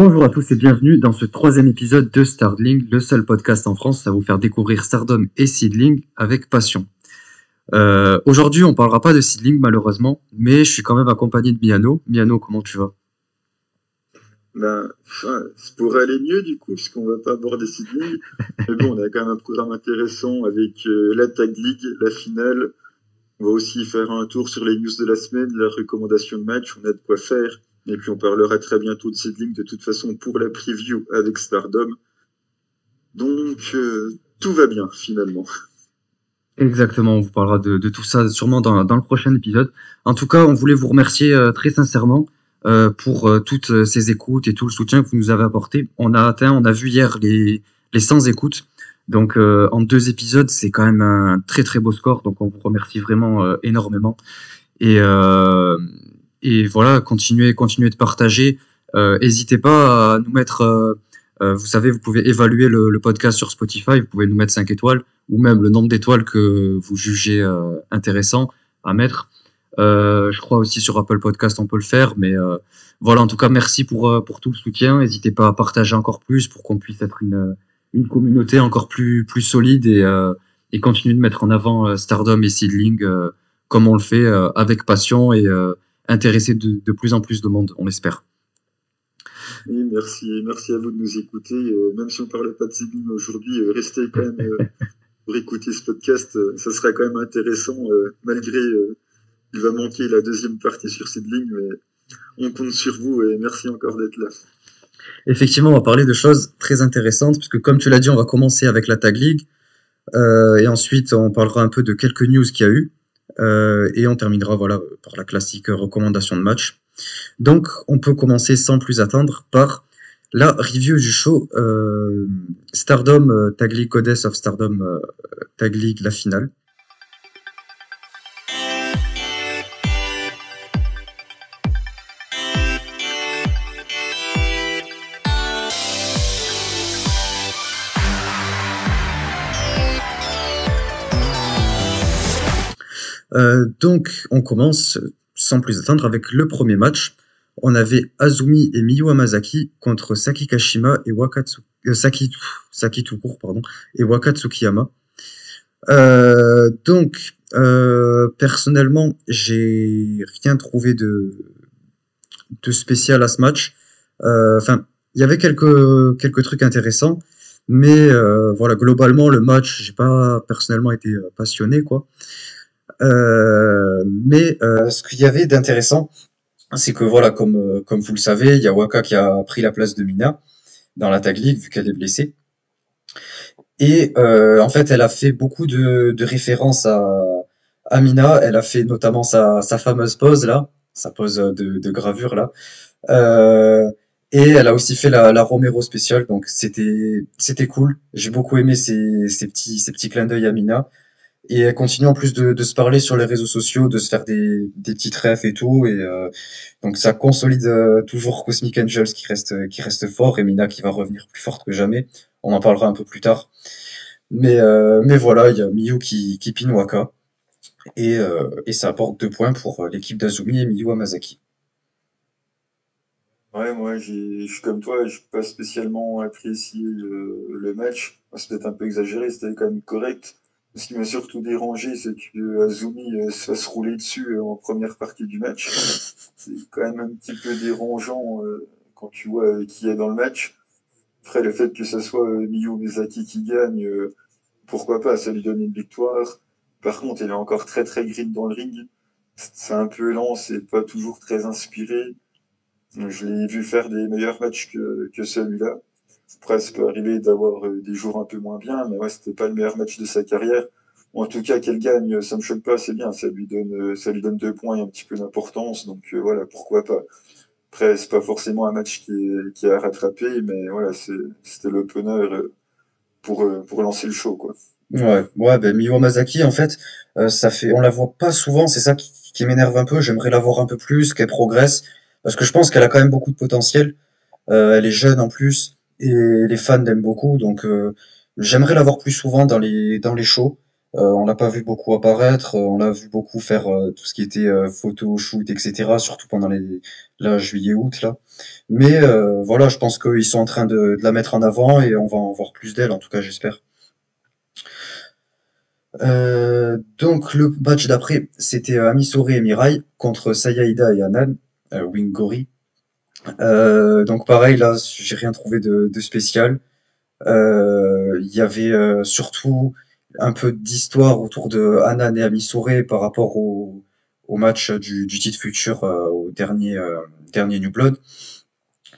Bonjour à tous et bienvenue dans ce troisième épisode de Stardling, le seul podcast en France à vous faire découvrir Stardom et Seedling avec passion. Euh, Aujourd'hui, on parlera pas de Seedling malheureusement, mais je suis quand même accompagné de Miano. Miano, comment tu vas? Ben, ça pourrait aller mieux du coup, puisqu'on va pas aborder Seedling. mais bon, on a quand même un programme intéressant avec euh, la Tag League, la finale. On va aussi faire un tour sur les news de la semaine, la recommandation de match, on a de quoi faire. Et puis on parlera très bientôt de Seedling de toute façon pour la preview avec Stardom. Donc euh, tout va bien finalement. Exactement, on vous parlera de, tout ça sûrement dans, le prochain épisode. En tout cas, on voulait vous remercier euh, très sincèrement euh, pour toutes ces écoutes et tout le soutien que vous nous avez apporté. On a atteint, on a vu hier les, les 100 écoutes. Donc en deux épisodes, c'est quand même un très très beau score. Donc on vous remercie vraiment énormément. Et, et voilà, continuez, continuez de partager. Euh, n'hésitez pas à nous mettre, euh, euh, vous savez, vous pouvez évaluer le, podcast sur Spotify, vous pouvez nous mettre 5 étoiles ou même le nombre d'étoiles que vous jugez intéressant à mettre. je crois aussi sur Apple Podcast on peut le faire, mais voilà, en tout cas merci pour, pour tout le soutien. N'hésitez pas à partager encore plus pour qu'on puisse être une, une communauté encore plus, plus solide et, et continuer de mettre en avant Stardom et Seedling comme on le fait avec passion et intéresser de, de, plus en plus de monde, on l'espère. Merci, merci à vous de nous écouter. Euh, même si on ne parlait pas de Seedling aujourd'hui, euh, restez quand même euh, pour écouter ce podcast. ça sera quand même intéressant, malgré il va manquer la deuxième partie sur Seedling, mais on compte sur vous et merci encore d'être là. Effectivement, on va parler de choses très intéressantes, puisque comme tu l'as dit, on va commencer avec la Tag League. et ensuite, on parlera un peu de quelques news qu'il y a eu. Euh, et on terminera voilà, par la classique recommandation de match. Donc, on peut commencer sans plus attendre par la review du show euh, Stardom euh, Tag League Goddess of Stardom Tag League, la finale. Donc, on commence sans plus attendre avec le premier match. On avait Azumi et Miyu Amazaki contre Saki Kashima et Wakatsu, euh, pardon, et Wakatsukiyama. Euh, donc, euh, personnellement, j'ai rien trouvé de, spécial à ce match. Euh, enfin, il y avait quelques, quelques trucs intéressants, mais voilà, globalement, le match, j'ai pas personnellement été passionné, quoi. Euh, mais euh, ce qu'il y avait d'intéressant, c'est que voilà, comme, euh, comme vous le savez, il y a Waka qui a pris la place de Mina dans la tag league vu qu'elle est blessée. Et euh, en fait, elle a fait beaucoup de, de références à, à Mina. Elle a fait notamment sa, sa fameuse pose là, sa pose de, de gravure là. Euh, et elle a aussi fait la, la Romero spéciale, donc c'était c'était cool. J'ai beaucoup aimé ces, ces petits ces petits clins d'œil à Mina. Et elle continue en plus de, de, se parler sur les réseaux sociaux, de se faire des, des petites refs et tout. Et euh, donc ça consolide euh, toujours Cosmic Angels qui reste, qui reste fort et Mina qui va revenir plus forte que jamais. On en parlera un peu plus tard. Mais, euh, mais voilà, il y a Miyu qui, qui pin Waka. Et, et ça apporte deux points pour l'équipe d'Azumi et Miyu Amazaki. Ouais, moi, je suis comme toi, je pas spécialement apprécié le, le match. C'est peut-être un peu exagéré, c'était quand même correct. Ce qui m'a surtout dérangé, c'est que Azumi euh, se fasse rouler dessus euh, en première partie du match. C'est quand même un petit peu dérangeant euh, quand tu vois qui est dans le match. Après, le fait que ce soit Miyu Mizaki qui gagne, pourquoi pas, ça lui donne une victoire. Par contre, il est encore très très green dans le ring. C'est un peu lent, c'est pas toujours très inspiré. Je l'ai vu faire des meilleurs matchs que, que celui-là presque arrivé d'avoir euh, des jours un peu moins bien, mais ouais, c'était pas le meilleur match de sa carrière. en tout cas, qu'elle gagne, ça me choque pas, c'est bien, ça lui donne, euh, ça lui donne deux points et un petit peu d'importance, donc euh, voilà, pourquoi pas. Après, c'est pas forcément un match qui est, qui a rattrapé, mais voilà, c'était l'opener pour, pour lancer le show, quoi. Ouais, ouais, ben Miwa Masaki, en fait, ça fait, on la voit pas souvent, c'est ça qui, qui m'énerve un peu. J'aimerais la voir un peu plus, qu'elle progresse, parce que je pense qu'elle a quand même beaucoup de potentiel. elle est jeune en plus et les fans l'aiment beaucoup, donc euh, j'aimerais la voir plus souvent dans les dans les shows. Euh, on l'a pas vu beaucoup apparaître, euh, on l'a vu beaucoup faire euh, tout ce qui était photo, shoot, etc. Surtout pendant les là juillet-août là. Mais voilà, je pense qu'ils sont en train de, de la mettre en avant et on va en voir plus d'elle, en tout cas j'espère. Donc le match d'après, c'était Amisore et Mirai contre Sayaida et Anan, Wingori. Euh, donc pareil, là, j'ai rien trouvé de, de spécial. Euh, Il y avait euh, surtout un peu d'histoire autour de Anan et Amisore par rapport au, au match du, du titre futur euh, au dernier, euh, dernier New Blood.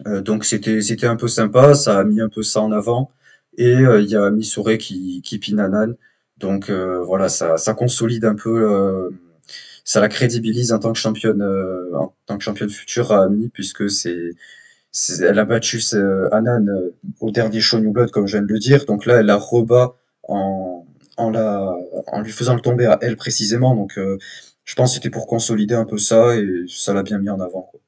Euh, donc c'était c'était un peu sympa, ça a mis un peu ça en avant. Et il y a Amisore qui, qui pine Anan. Donc voilà, ça, ça consolide un peu, ça la crédibilise en tant que championne, euh, en tant que championne future à Ami, puisque c'est, elle a battu ce- Anan euh, au dernier show New Blood, comme je viens de le dire. Donc là, elle la rebat en, en, la, en lui faisant le tomber à elle précisément. Donc euh, je pense que c'était pour consolider un peu ça et ça l'a bien mis en avant, quoi.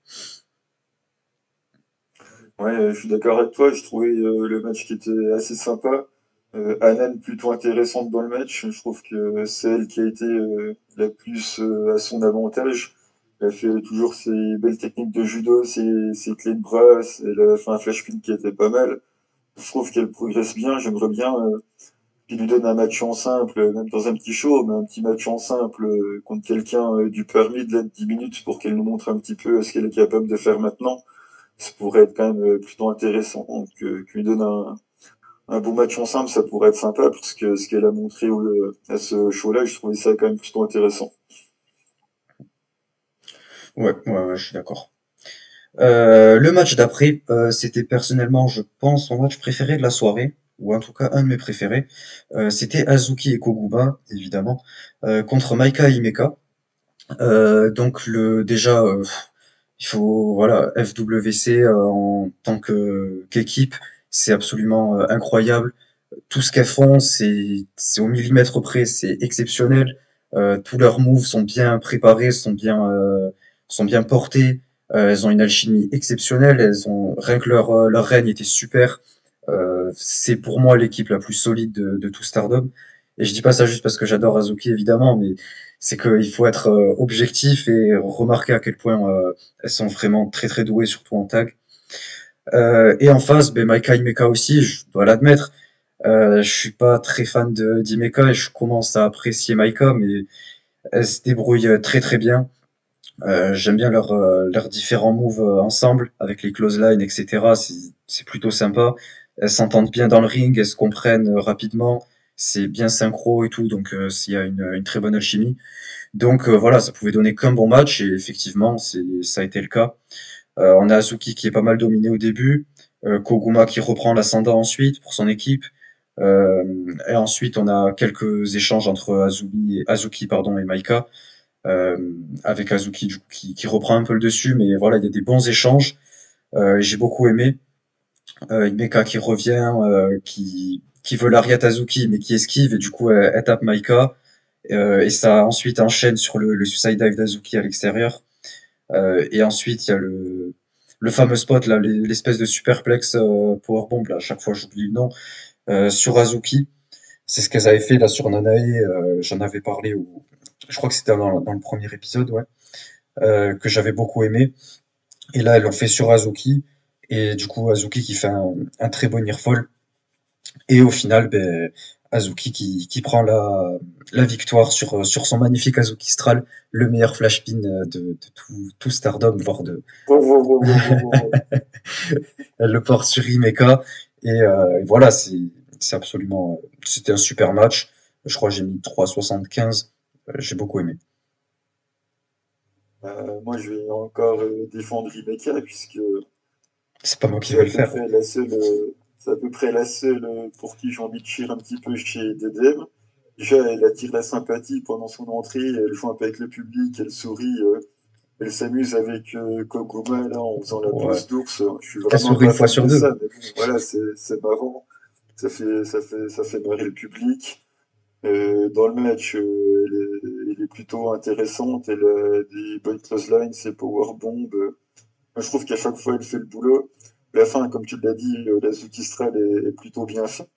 Ouais, euh, je suis d'accord avec toi. Je trouvais euh, le match qui était assez sympa. Euh, Hanan plutôt intéressante dans le match. Je trouve que c'est elle qui a été euh, la plus euh, à son avantage. Elle fait toujours ses belles techniques de judo, ses, ses clés de bras. Elle a fait un flash pin qui était pas mal. Je trouve qu'elle progresse bien. J'aimerais bien euh, qu'il lui donne un match en simple, même dans un petit show, mais un petit match en simple euh, contre quelqu'un euh, du permis de l'aide 10 minutes pour qu'elle nous montre un petit peu ce qu'elle est capable de faire maintenant ça pourrait être quand même plutôt intéressant. Donc, qu'il lui donne un, un beau match ensemble, ça pourrait être sympa, parce que ce qu'elle a montré à ce show-là, je trouvais ça quand même plutôt intéressant. Ouais, ouais, ouais, je suis d'accord. Euh, le match d'après, euh, c'était personnellement, je pense, mon match préféré de la soirée, ou en tout cas un de mes préférés. Euh, c'était Azuki et Koguma, évidemment, euh, contre Maika et Himeka. Euh, donc le déjà, euh, il faut voilà, FWC en tant que qu'équipe, c'est absolument euh, incroyable. Tout ce qu'elles font, c'est au millimètre près, c'est exceptionnel. Euh, tous leurs moves sont bien préparés, sont bien euh, sont bien portés. Elles ont une alchimie exceptionnelle. Elles ont rien que leur leur règne était super. C'est pour moi l'équipe la plus solide de, de tout Stardom. Et je dis pas ça juste parce que j'adore Azuki évidemment, mais c'est qu'il faut être objectif et remarquer à quel point elles sont vraiment très très douées, surtout en tag. Euh, et en face, ben, Maika Himeka aussi, je dois l'admettre. Euh, je suis pas très fan de d'Himeka et je commence à apprécier Maika, mais elle se débrouille très très bien. Euh, j'aime bien leurs euh, leurs différents moves ensemble, avec les close lines, etc. C'est plutôt sympa. Elles s'entendent bien dans le ring, elles se comprennent rapidement. C'est bien synchro et tout, donc euh, il y a une, une très bonne alchimie. Donc voilà, ça pouvait donner qu'un bon match et effectivement, ça a été le cas. Euh, on a Azuki qui est pas mal dominé au début, euh, Koguma qui reprend l'ascendant ensuite pour son équipe. Euh, et ensuite, on a quelques échanges entre Azuki pardon, et Maika, euh, avec Azuki du coup, qui, reprend un peu le dessus, mais voilà, il y a des bons échanges. J'ai beaucoup aimé. Euh, Himeka qui revient, qui, qui veut l'Ariat Azuki, mais qui esquive, et du coup, elle, tape Maika. Et ça ensuite enchaîne sur le, le suicide dive d'Azuki à l'extérieur. Euh, et ensuite, il y a le, le fameux spot, là, l'espèce de superplex euh, powerbomb, là, à chaque fois j'oublie le nom, euh, sur Azuki. C'est ce qu'elles avaient fait là sur Nanae, j'en avais parlé, je crois que c'était dans, le premier épisode, ouais, que j'avais beaucoup aimé. Et là, elles l'ont fait sur Azuki, et du coup, Azuki qui fait un, très bon fall. Et au final, ben, Azuki qui, qui prend la, la victoire sur, sur son magnifique Azuki Stral, le meilleur flash pin de, de tout, tout Stardom, voire de. Elle le porte sur Himeka. Et, euh, et voilà, c'est c'est absolument. C'était un super match. Je crois que j'ai mis 3,75. Euh, j'ai beaucoup aimé. Euh, moi, je vais encore euh, défendre Rebecca, puisque C'est pas moi qui vais le faire. près la seule, euh, c'est à peu près la seule euh, pour qui j'ai envie de chier un petit peu chez DDM. Déjà, elle attire la sympathie pendant son entrée, elle joue un peu avec le public, elle sourit, euh, elle s'amuse avec euh, Koguma là en faisant la Ouais. pose d'ours. Je suis Elle vraiment une fois sur de deux. ça, mais bon, voilà, c'est marrant, ça fait ça fait ça fait marrer le public. Euh, dans le match, elle est, elle est plutôt intéressante, elle a des bonnes clotheslines, ses powerbombs. Moi, je trouve qu'à chaque fois, elle fait le boulot. La fin, comme tu l'as dit, euh, la Zuki Stral est, est plutôt bien faite.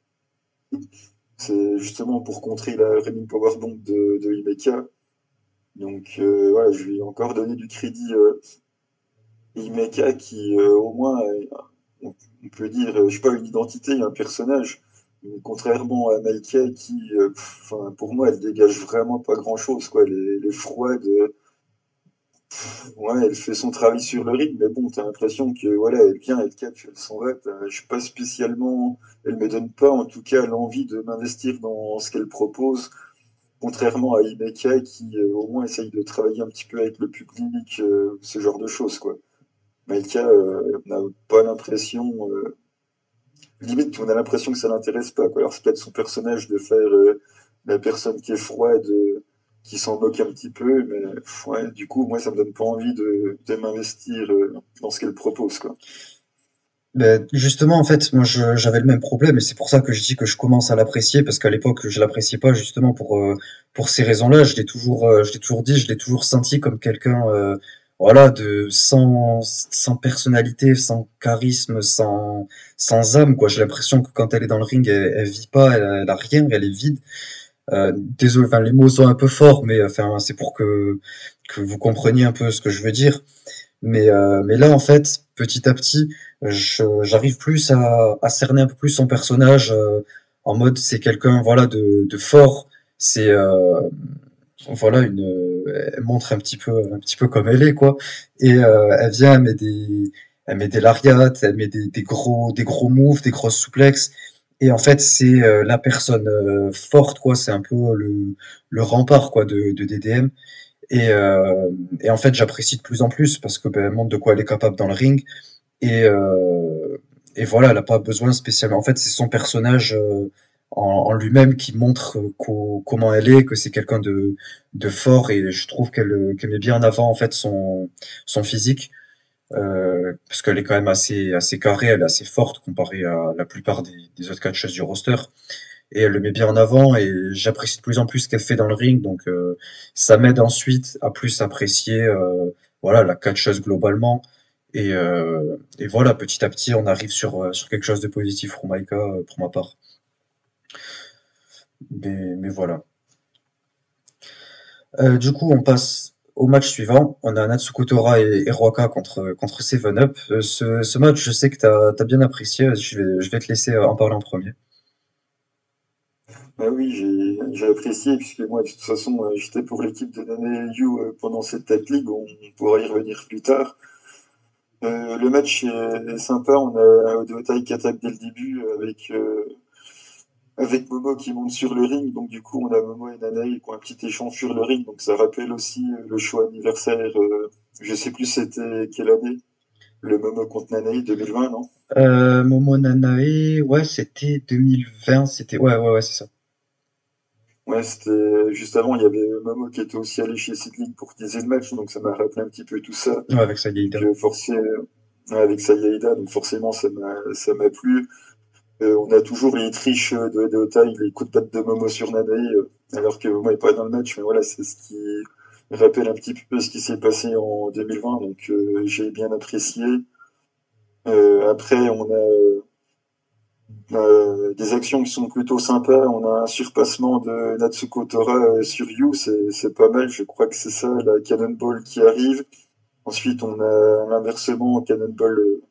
C'est justement pour contrer la Running Power Bomb de, de Imeka. Donc euh, voilà, je lui ai encore donné du crédit euh, Imeka qui euh, au moins, on, peut dire, je sais pas, une identité, un personnage. Contrairement à Maika qui, pour moi, elle dégage vraiment pas grand-chose. quoi. Elle est, froide. Ouais, elle fait son travail sur le rythme, mais bon, t'as l'impression que voilà, elle vient, elle catch, elle s'en va. Je suis pas spécialement, elle me donne pas en tout cas l'envie de m'investir dans ce qu'elle propose, contrairement à Ibeka qui euh, au moins essaye de travailler un petit peu avec le public, euh, ce genre de choses quoi. Maïka euh, n'a pas l'impression, limite on a l'impression que ça l'intéresse pas quoi. Alors c'est peut-être son personnage de faire la personne qui est froide qui s'en moque un petit peu, mais ouais, du coup, moi, ça me donne pas envie de, de m'investir euh, dans ce qu'elle propose, quoi. Ben, justement, en fait, moi, j'avais le même problème, et c'est pour ça que je dis que je commence à l'apprécier, parce qu'à l'époque, je l'appréciais pas, justement, pour, euh, pour ces raisons-là. Je l'ai toujours, euh, je l'ai toujours dit, je l'ai toujours senti comme quelqu'un, voilà, de, sans, sans personnalité, sans charisme, sans, sans âme, quoi. J'ai l'impression que quand elle est dans le ring, elle, elle vit pas, elle, elle a rien, elle est vide. Euh, désolé, enfin les mots sont un peu forts, mais enfin c'est pour que que vous compreniez un peu ce que je veux dire. Mais euh, mais là en fait, petit à petit, j'arrive plus à, à cerner un peu plus son personnage euh, en mode c'est quelqu'un voilà de, de fort. C'est euh, voilà une elle montre un petit peu un petit peu comme elle est quoi. Et elle vient elle met des elle met des lariats, elle met des, des gros des gros moves, des grosses souplexes et en fait, c'est euh, la personne euh, forte, quoi. C'est un peu le, le rempart, quoi, de, de DDM. Et, euh, et en fait, j'apprécie de plus en plus parce que ben, elle montre de quoi elle est capable dans le ring. Et, euh, et voilà, elle a pas besoin spécialement. En fait, c'est son personnage euh, en, en lui-même qui montre comment elle est, que c'est quelqu'un de, de fort. Et je trouve qu'elle qu'elle met bien en avant en fait son, son physique. Euh, parce qu'elle est quand même assez, assez carrée, elle est assez forte comparée à la plupart des, autres catcheuses du roster. Et elle le met bien en avant et j'apprécie de plus en plus ce qu'elle fait dans le ring. Donc euh, ça m'aide ensuite à plus apprécier euh, voilà, la catcheuse globalement. Et, euh, et, voilà, petit à petit, on arrive sur, euh, sur quelque chose de positif pour Maika, pour ma part. Mais, mais voilà. du coup, on passe au match suivant, on a Natsuko Tora et, et contre, contre Seven Up. Euh, ce, ce match, je sais que tu as, bien apprécié. Je vais, je vais te laisser euh, en parler en premier. Bah oui, j'ai apprécié, puisque moi, de toute façon, euh, j'étais pour l'équipe de Nane You pendant cette tête League. On pourra y revenir plus tard. Le match est, sympa. On a Odeotai qui attaque dès le début avec avec Momo qui monte sur le ring. Donc du coup, on a Momo et Nanae qui ont un petit échange sur le ring. Donc ça rappelle aussi euh, le choix anniversaire. Euh, je sais plus c'était quelle année. Le Momo contre Nanae 2020, non? Euh, Momo Nanae, ouais, c'était 2020. C'était ouais, ouais, ouais, c'est ça. Ouais, c'était juste avant, il y avait Momo qui était aussi allé chez Sidling pour teaser le match, donc ça m'a rappelé un petit peu tout ça. Ouais, avec. Donc, forcé, avec donc forcément ça m'a ça m'a plu. Euh, on a toujours les triches de, de les coups de patte de Momo sur Nanae, euh, alors que Momo n'est pas dans le match, mais voilà, c'est ce qui rappelle un petit peu ce qui s'est passé en 2020, donc euh, j'ai bien apprécié. après, on a des actions qui sont plutôt sympas. On a un surpassement de Natsuko Tora sur Yu, c'est pas mal. Je crois que c'est ça, la Cannonball qui arrive. Ensuite, on a l'inversement Cannonball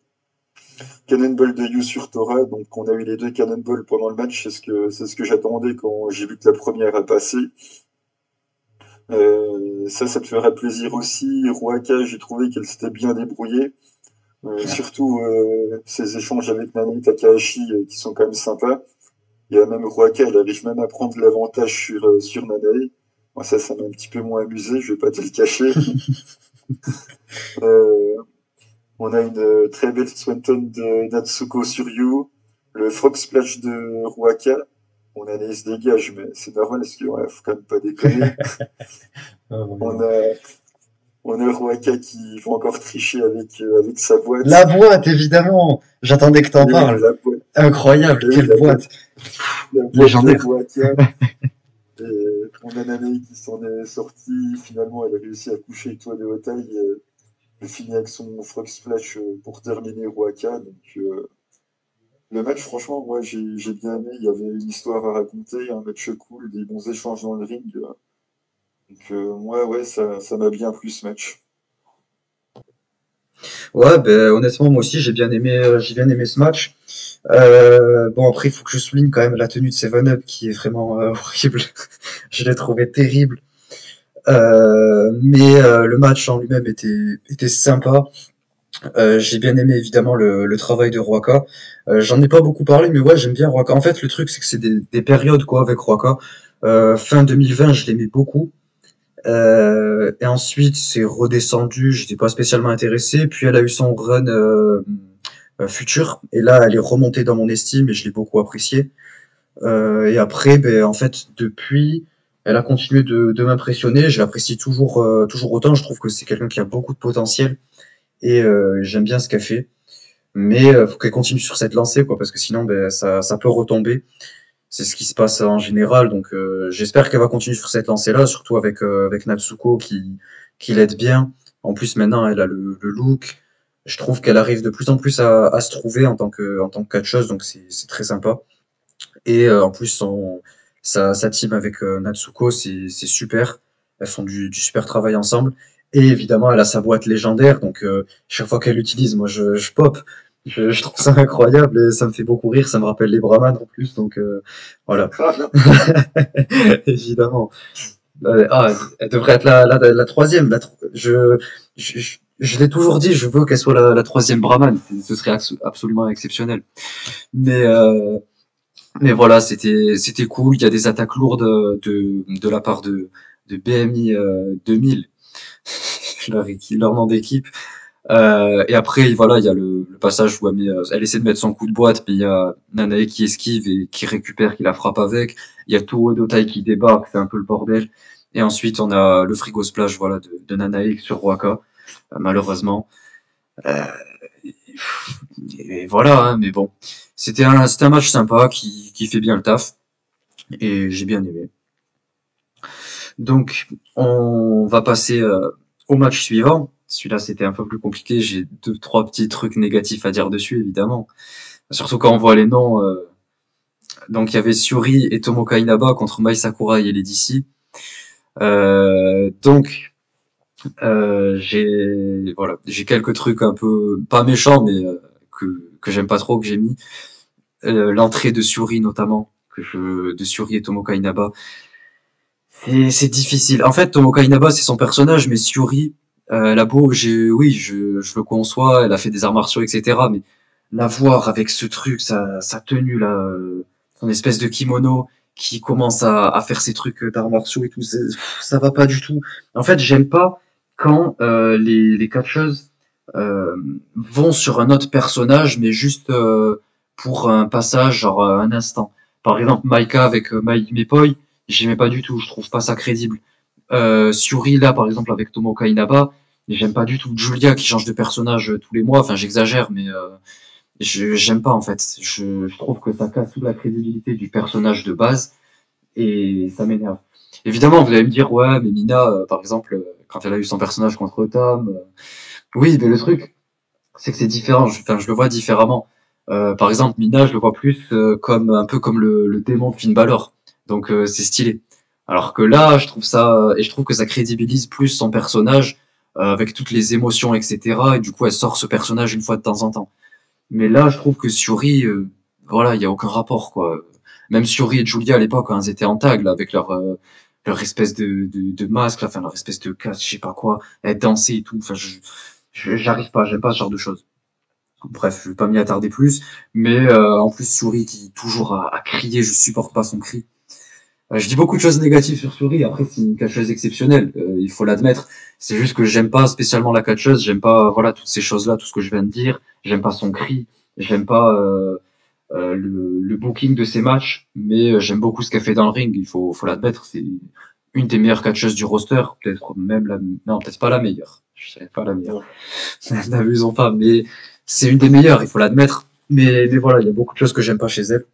Cannonball de You sur Tora, donc on a eu les deux Cannonball pendant le match, c'est ce que c'est ce que j'attendais quand j'ai vu que la première a passé. Euh, ça, ça te fera plaisir aussi. Ruaka, j'ai trouvé qu'elle s'était bien débrouillée. Euh, surtout euh, ces échanges avec Nani Takahashi qui sont quand même sympas. Il y a même Ruaka, elle arrive même à prendre l'avantage sur, sur Nanae. Moi, ça, ça m'a un petit peu moins amusé, je vais pas te le cacher. on a une euh, très belle Swanton de Natsuko sur You, le Frog Splash de Ruaka. On a les dégage, mais c'est normal parce qu'il ouais, faut quand même pas déconner. on a on a Ruaka qui va encore tricher avec, euh, avec sa boîte. La boîte, évidemment J'attendais que t'en parles. Incroyable, quelle boîte, Légendaire. on a Nanae qui s'en est sortie. Finalement, elle a réussi à coucher avec toi de haute finit avec son Frog Splash euh, pour terminer Ruaka. Donc, euh, le match, franchement, moi j'ai bien aimé. Il y avait une histoire à raconter, un match cool, des bons échanges dans le ring. Donc, euh, moi, ouais, ça m'a bien plu ce match. Ouais, ben, honnêtement, moi aussi, j'ai bien aimé, j'ai bien aimé ce match. Bon, après, il faut que je souligne quand même la tenue de Seven Up qui est vraiment horrible. je l'ai trouvé terrible. Euh, mais euh, le match en lui-même était, était sympa. Euh, j'ai bien aimé évidemment le, le travail de Roaka. Euh, j'en ai pas beaucoup parlé, mais ouais, j'aime bien Roaka. En fait, le truc, c'est que c'est des, des périodes quoi avec Roaka. fin 2020, je l'aimais beaucoup. Euh, et ensuite, c'est redescendu. J'étais pas spécialement intéressé. Puis elle a eu son run euh, euh, futur. Et là, elle est remontée dans mon estime et je l'ai beaucoup appréciée. Euh, et après, ben, en fait, depuis, elle a continué de, de m'impressionner. Je l'apprécie toujours, euh, toujours autant. Je trouve que c'est quelqu'un qui a beaucoup de potentiel et euh, j'aime bien ce qu'elle fait. Mais euh, faut qu'elle continue sur cette lancée, quoi, parce que sinon, ben, ça, ça peut retomber. C'est ce qui se passe en général. Donc, euh, j'espère qu'elle va continuer sur cette lancée-là, surtout avec, euh, avec Natsuko qui, qui l'aide bien. En plus, maintenant, elle a le, le look. Je trouve qu'elle arrive de plus en plus à, à se trouver en tant que, en tant que catcheuse, donc c'est très sympa. Et en plus, son, sa, sa team avec euh, Natsuko, c'est super. Elles font du, du super travail ensemble. Et évidemment, elle a sa boîte légendaire, donc euh, chaque fois qu'elle l'utilise, moi je, je pop. Je, je trouve ça incroyable et ça me fait beaucoup rire. Ça me rappelle les Brahmanes en plus, donc euh, voilà. Évidemment. Euh, ah, elle devrait être la, la, la troisième. La, je, je, je, l'ai toujours dit, je veux qu'elle soit la, la troisième Brahman. Ce serait abso- absolument exceptionnel. Mais, euh, mais voilà, c'était, c'était cool. Il y a des attaques lourdes de, de la part de, de BMI euh, 2000, leur, équipe- leur nom d'équipe. Euh, et après, voilà, il y a le, le passage où elle, met, elle essaie de mettre son coup de boîte, puis il y a Nanae qui esquive et qui récupère, qui la frappe avec. Il y a Touro Dotai qui débarque, c'est un peu le bordel. Et ensuite, on a le frigo splash, voilà, de, de Nanae sur Waka, euh, malheureusement. Euh, et voilà, hein, mais bon. C'était un, un match sympa qui, qui fait bien le taf. Et j'ai bien aimé. Donc, on va passer euh, au match suivant. Celui-là, c'était un peu plus compliqué. J'ai deux, trois petits trucs négatifs à dire dessus, évidemment. Surtout quand on voit les noms. euh, donc, il y avait Suri et Tomoka Inaba contre Mai Sakurai et les. Euh, donc, j'ai voilà, j'ai quelques trucs un peu pas méchants, mais que que j'aime pas trop que j'ai mis. Euh, l'entrée de Suri notamment, que je de Suri et Tomoka Inaba. C'est difficile. En fait, Tomoka Inaba c'est son personnage, mais Suri, euh, elle a beau, j'ai oui, je je le conçois, elle a fait des arts martiaux, etc. Mais la voir avec ce truc, sa sa tenue là, euh, son espèce de kimono qui commence à, à faire ses trucs d'arts martiaux et tout, ça va pas du tout. En fait, j'aime pas quand euh, les, les catcheuses euh, vont sur un autre personnage, mais juste euh, pour un passage, genre euh, un instant. Par exemple, Maika avec euh, Mai Mepoi, j'aimais pas du tout, je trouve pas ça crédible. Euh, Suri, là, par exemple, avec Tomoka Inaba, j'aime pas du tout. Julia qui change de personnage euh, tous les mois, enfin j'exagère, mais euh, j'aime pas en fait. Je, je trouve que ça casse toute la crédibilité du personnage de base et ça m'énerve. Évidemment, vous allez me dire, ouais, mais Mina, euh, par exemple, euh, quand elle a eu son personnage contre Tom, euh, oui, mais le truc, c'est que c'est différent. Je, enfin, je le vois différemment. Euh, par exemple, Mina, je le vois plus euh, comme un peu comme le, le démon Finn Balor. Donc, euh, c'est stylé. Alors que là, je trouve ça, et je trouve que ça crédibilise plus son personnage euh, avec toutes les émotions, etc. Et du coup, elle sort ce personnage une fois de temps en temps. Mais là, je trouve que Suri, euh, voilà, il y a aucun rapport, quoi. Même Suri et Julia à l'époque, quand elles étaient en tag, là, avec leur euh, leur espèce de, de, de masque, là, enfin leur espèce de casque, je sais pas quoi, elles dansaient et tout. Enfin, je- j'arrive pas, j'aime pas ce genre de choses. Bref, je vais pas m'y attarder plus. Mais euh, en plus, Suri qui toujours à, à crier, je supporte pas son cri. Euh, je dis beaucoup de choses négatives sur Suri. Après, c'est une catcheuse exceptionnelle, euh, il faut l'admettre. C'est juste que j'aime pas spécialement la catcheuse. J'aime pas, voilà, toutes ces choses-là, tout ce que je viens de dire. J'aime pas son cri. J'aime pas euh, euh, le, le booking de ses matchs. Mais j'aime beaucoup ce qu'elle fait dans le ring. Il faut, faut l'admettre. C'est une des meilleures catcheuses du roster. Peut-être même la, non, peut-être pas la meilleure. Je sais pas la meilleure. N'abusons pas. Mais c'est une des meilleures. Il faut l'admettre. Mais, mais voilà, il y a beaucoup de choses que j'aime pas chez elle.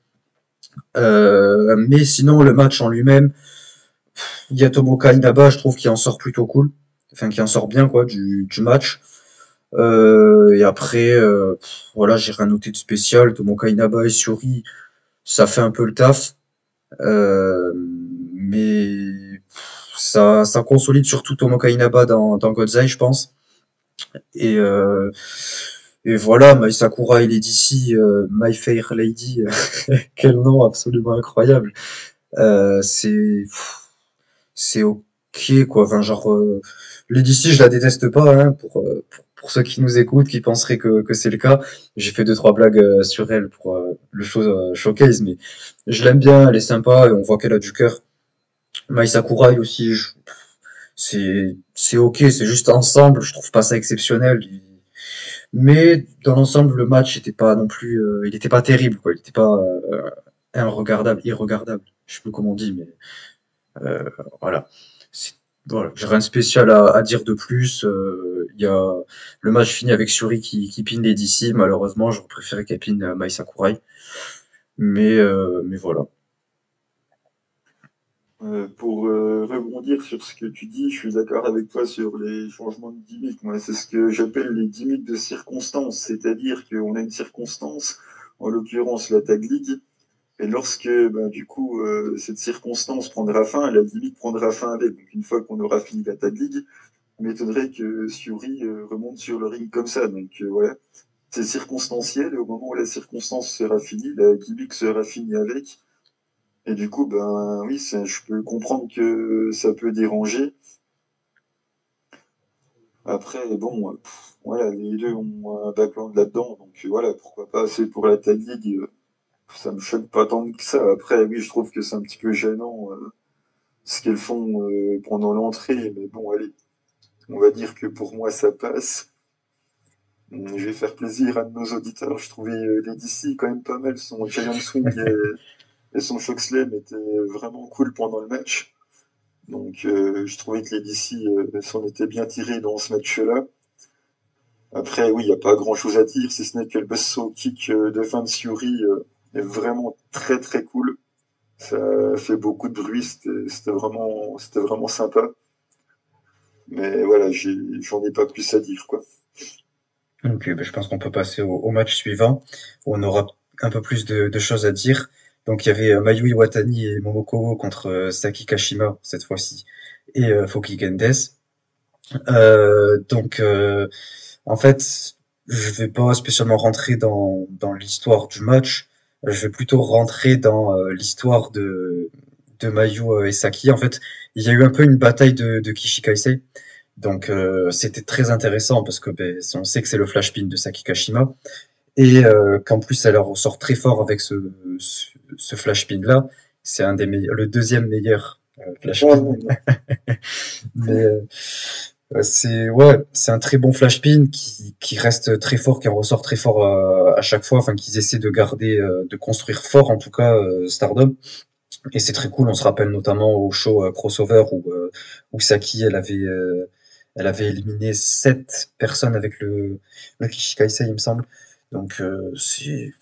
Euh, mais sinon, le match en lui-même, il y a Tomoka Inaba, je trouve qu'il en sort plutôt cool. Enfin, qui en sort bien, quoi, du, du match. Euh, et après, euh, voilà, j'ai rien noté de spécial. Tomoka Inaba et Shuri, ça fait un peu le taf. Mais ça, ça consolide surtout Tomoka Inaba dans, dans Eye, je pense. Et, euh, et voilà, My Sakura et Lady euh, My Fair Lady, quel nom absolument incroyable. Euh, c'est c'est ok quoi. Enfin genre euh, Lady C, je la déteste pas hein, pour, euh, pour, pour ceux qui nous écoutent, qui penseraient que, que c'est le cas. J'ai fait deux trois blagues euh, sur elle pour euh, le show showcase, mais je l'aime bien, elle est sympa et on voit qu'elle a du cœur. Mai Sakurai aussi, je- c'est c'est ok, c'est juste ensemble, je trouve pas ça exceptionnel. Mais dans l'ensemble, le match était pas non plus, euh, il était pas terrible quoi, il était pas euh, irregardable, irregardable. Je sais plus comment on dit, mais euh, voilà. Voilà, j'ai rien de spécial à, à dire de plus. Euh, Il y a le match fini avec Suri qui, qui pine les DC. Malheureusement, j'aurais préféré qu'elle pine Mai Sakurai. Mais, euh, mais voilà. Euh, pour euh, rebondir sur ce que tu dis, je suis d'accord avec toi sur les changements de gimmick. Moi, c'est ce que j'appelle les gimmicks de circonstance, c'est-à-dire qu'on a une circonstance, en l'occurrence la Tag League, et lorsque ben, du coup euh, cette circonstance prendra fin, la gimmick prendra fin avec. Donc une fois qu'on aura fini la Tag League, m'étonnerait que Fury euh, remonte sur le ring comme ça. Donc euh, voilà, c'est circonstanciel, au moment où la circonstance sera finie, la gimmick sera finie avec. Et du coup, ben oui, je peux comprendre que ça peut déranger. Après, bon, pff, voilà, les deux ont un background là-dedans, donc euh, voilà, pourquoi pas, c'est pour la Tag League, euh, ça me choque pas tant que ça. Après, oui, je trouve que c'est un petit peu gênant euh, ce qu'elles font euh, pendant l'entrée, mais bon, allez, on va dire que pour moi, ça passe. Hum, Je vais faire plaisir à nos auditeurs. Je trouvais euh, Lady C quand même pas mal, son Giant Swing et, son Chokeslam étaient vraiment cool pendant le match. Donc, euh, je trouvais que les DC euh, s'en étaient bien tirés dans ce match-là. Après, oui, il n'y a pas grand-chose à dire, si ce n'est que le buzzsaw kick euh, de fin de Fury euh, est vraiment très très cool. Ça fait beaucoup de bruit, c'était vraiment, vraiment sympa. Mais voilà, j'en ai pas plus à dire, quoi. Euh, ben, je pense qu'on peut passer au, au match suivant, où on aura un peu plus de, de choses à dire. Donc, il y avait euh, Mayu Iwatani et Momoko contre euh, Saki Kashima, cette fois-ci, et euh, Foki Gendes. Donc, en fait, je vais pas spécialement rentrer dans, l'histoire du match. Je vais plutôt rentrer dans l'histoire de, de Mayu et Saki. En fait, il y a eu un peu une bataille de, de Kishikaisei. Donc, c'était très intéressant parce que ben, on sait que c'est le flash pin de Saki Kashima et euh, qu'en plus elle ressort très fort avec ce, ce, ce flash pin là. C'est un des meilleurs, le deuxième meilleur euh, flash Ouais, pin. Mais euh, c'est ouais, c'est un très bon flash pin qui, qui reste très fort, qui en ressort très fort à chaque fois, enfin qu'ils essaient de garder, euh, de construire fort en tout cas Stardom. Et c'est très cool. On se rappelle notamment au show crossover où euh, où Saki elle avait euh, elle avait éliminé sept personnes avec le le Kishikaisei il me semble. Donc euh, c'est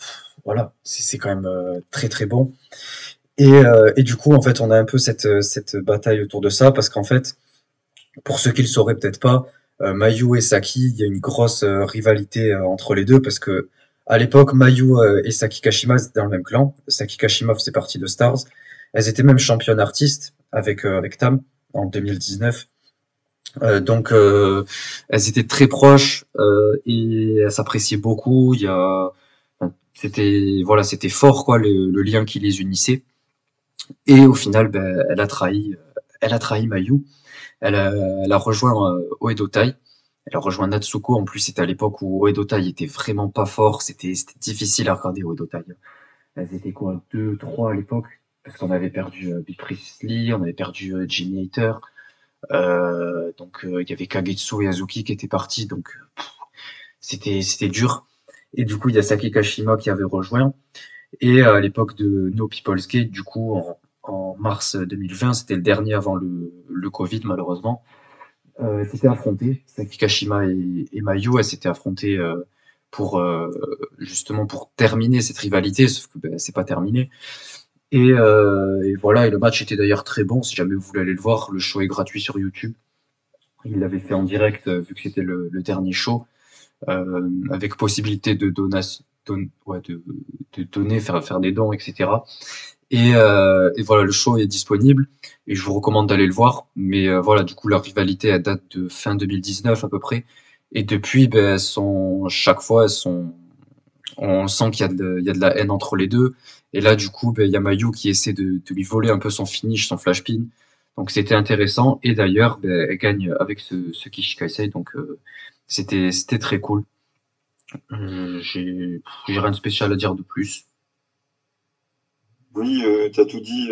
voilà, c'est quand même euh, très très bon. Et, euh, et du coup en fait on a un peu cette cette bataille autour de ça parce qu'en fait pour ceux qui le sauraient peut-être pas, euh, Mayu et Saki, il y a une grosse rivalité entre les deux parce que à l'époque, Mayu et Saki Kashima étaient dans le même clan. Saki Kashima faisait partie de Stars. Elles étaient même championnes artistes avec avec Tam en 2019. Euh, donc euh, elles étaient très proches euh, et elles s'appréciaient beaucoup. Il y a c'était voilà, c'était fort quoi le, le lien qui les unissait. Et au final, ben, elle a trahi, euh, elle a trahi Mayu. Elle a, elle a rejoint euh, Oedo Tai. Elle a rejoint Natsuko. En plus, c'était à l'époque où Oedo Tai était vraiment pas fort. C'était c'était difficile à regarder Oedo Tai. Elles étaient quoi, deux, trois à l'époque, parce qu'on avait perdu euh, Big Priestley, on avait perdu Jimmy Hater. Euh, donc euh, il y avait Kagetsu et Azuki qui étaient partis, donc c'était c'était dur. Et du coup, il y a Saki Kashima qui avait rejoint. Et à l'époque de No People's Gate, du coup, en, en mars 2020, c'était le dernier avant le, le Covid, malheureusement. Euh, s'étaient affrontées, Saki Kashima et, et Mayu, elles s'étaient affrontées euh, pour euh, justement pour terminer cette rivalité, sauf que ben, c'est pas terminé. Et, euh, et voilà, et le match était d'ailleurs très bon. Si jamais vous voulez aller le voir, le show est gratuit sur YouTube. Il l'avait fait en direct euh, vu que c'était le, le dernier show. avec possibilité de donation, ouais, de, de donner, faire, faire des dons, etc. Et, euh, et, voilà, le show est disponible et je vous recommande d'aller le voir. Mais euh, voilà, du coup, leur rivalité elle date de fin 2019 à peu près. Et depuis, ben, elles sont chaque fois, elles sont, on sent qu'il y, a de, la haine entre les deux. Et là, du coup, ben, il y a Mayu qui essaie de, lui voler un peu son finish, son flash pin. Donc c'était intéressant. Et d'ailleurs, ben, elle gagne avec ce, ce Kishikaisei. Donc euh, c'était très cool. Euh, j'ai rien de spécial à dire de plus. Oui, euh, tu as tout dit.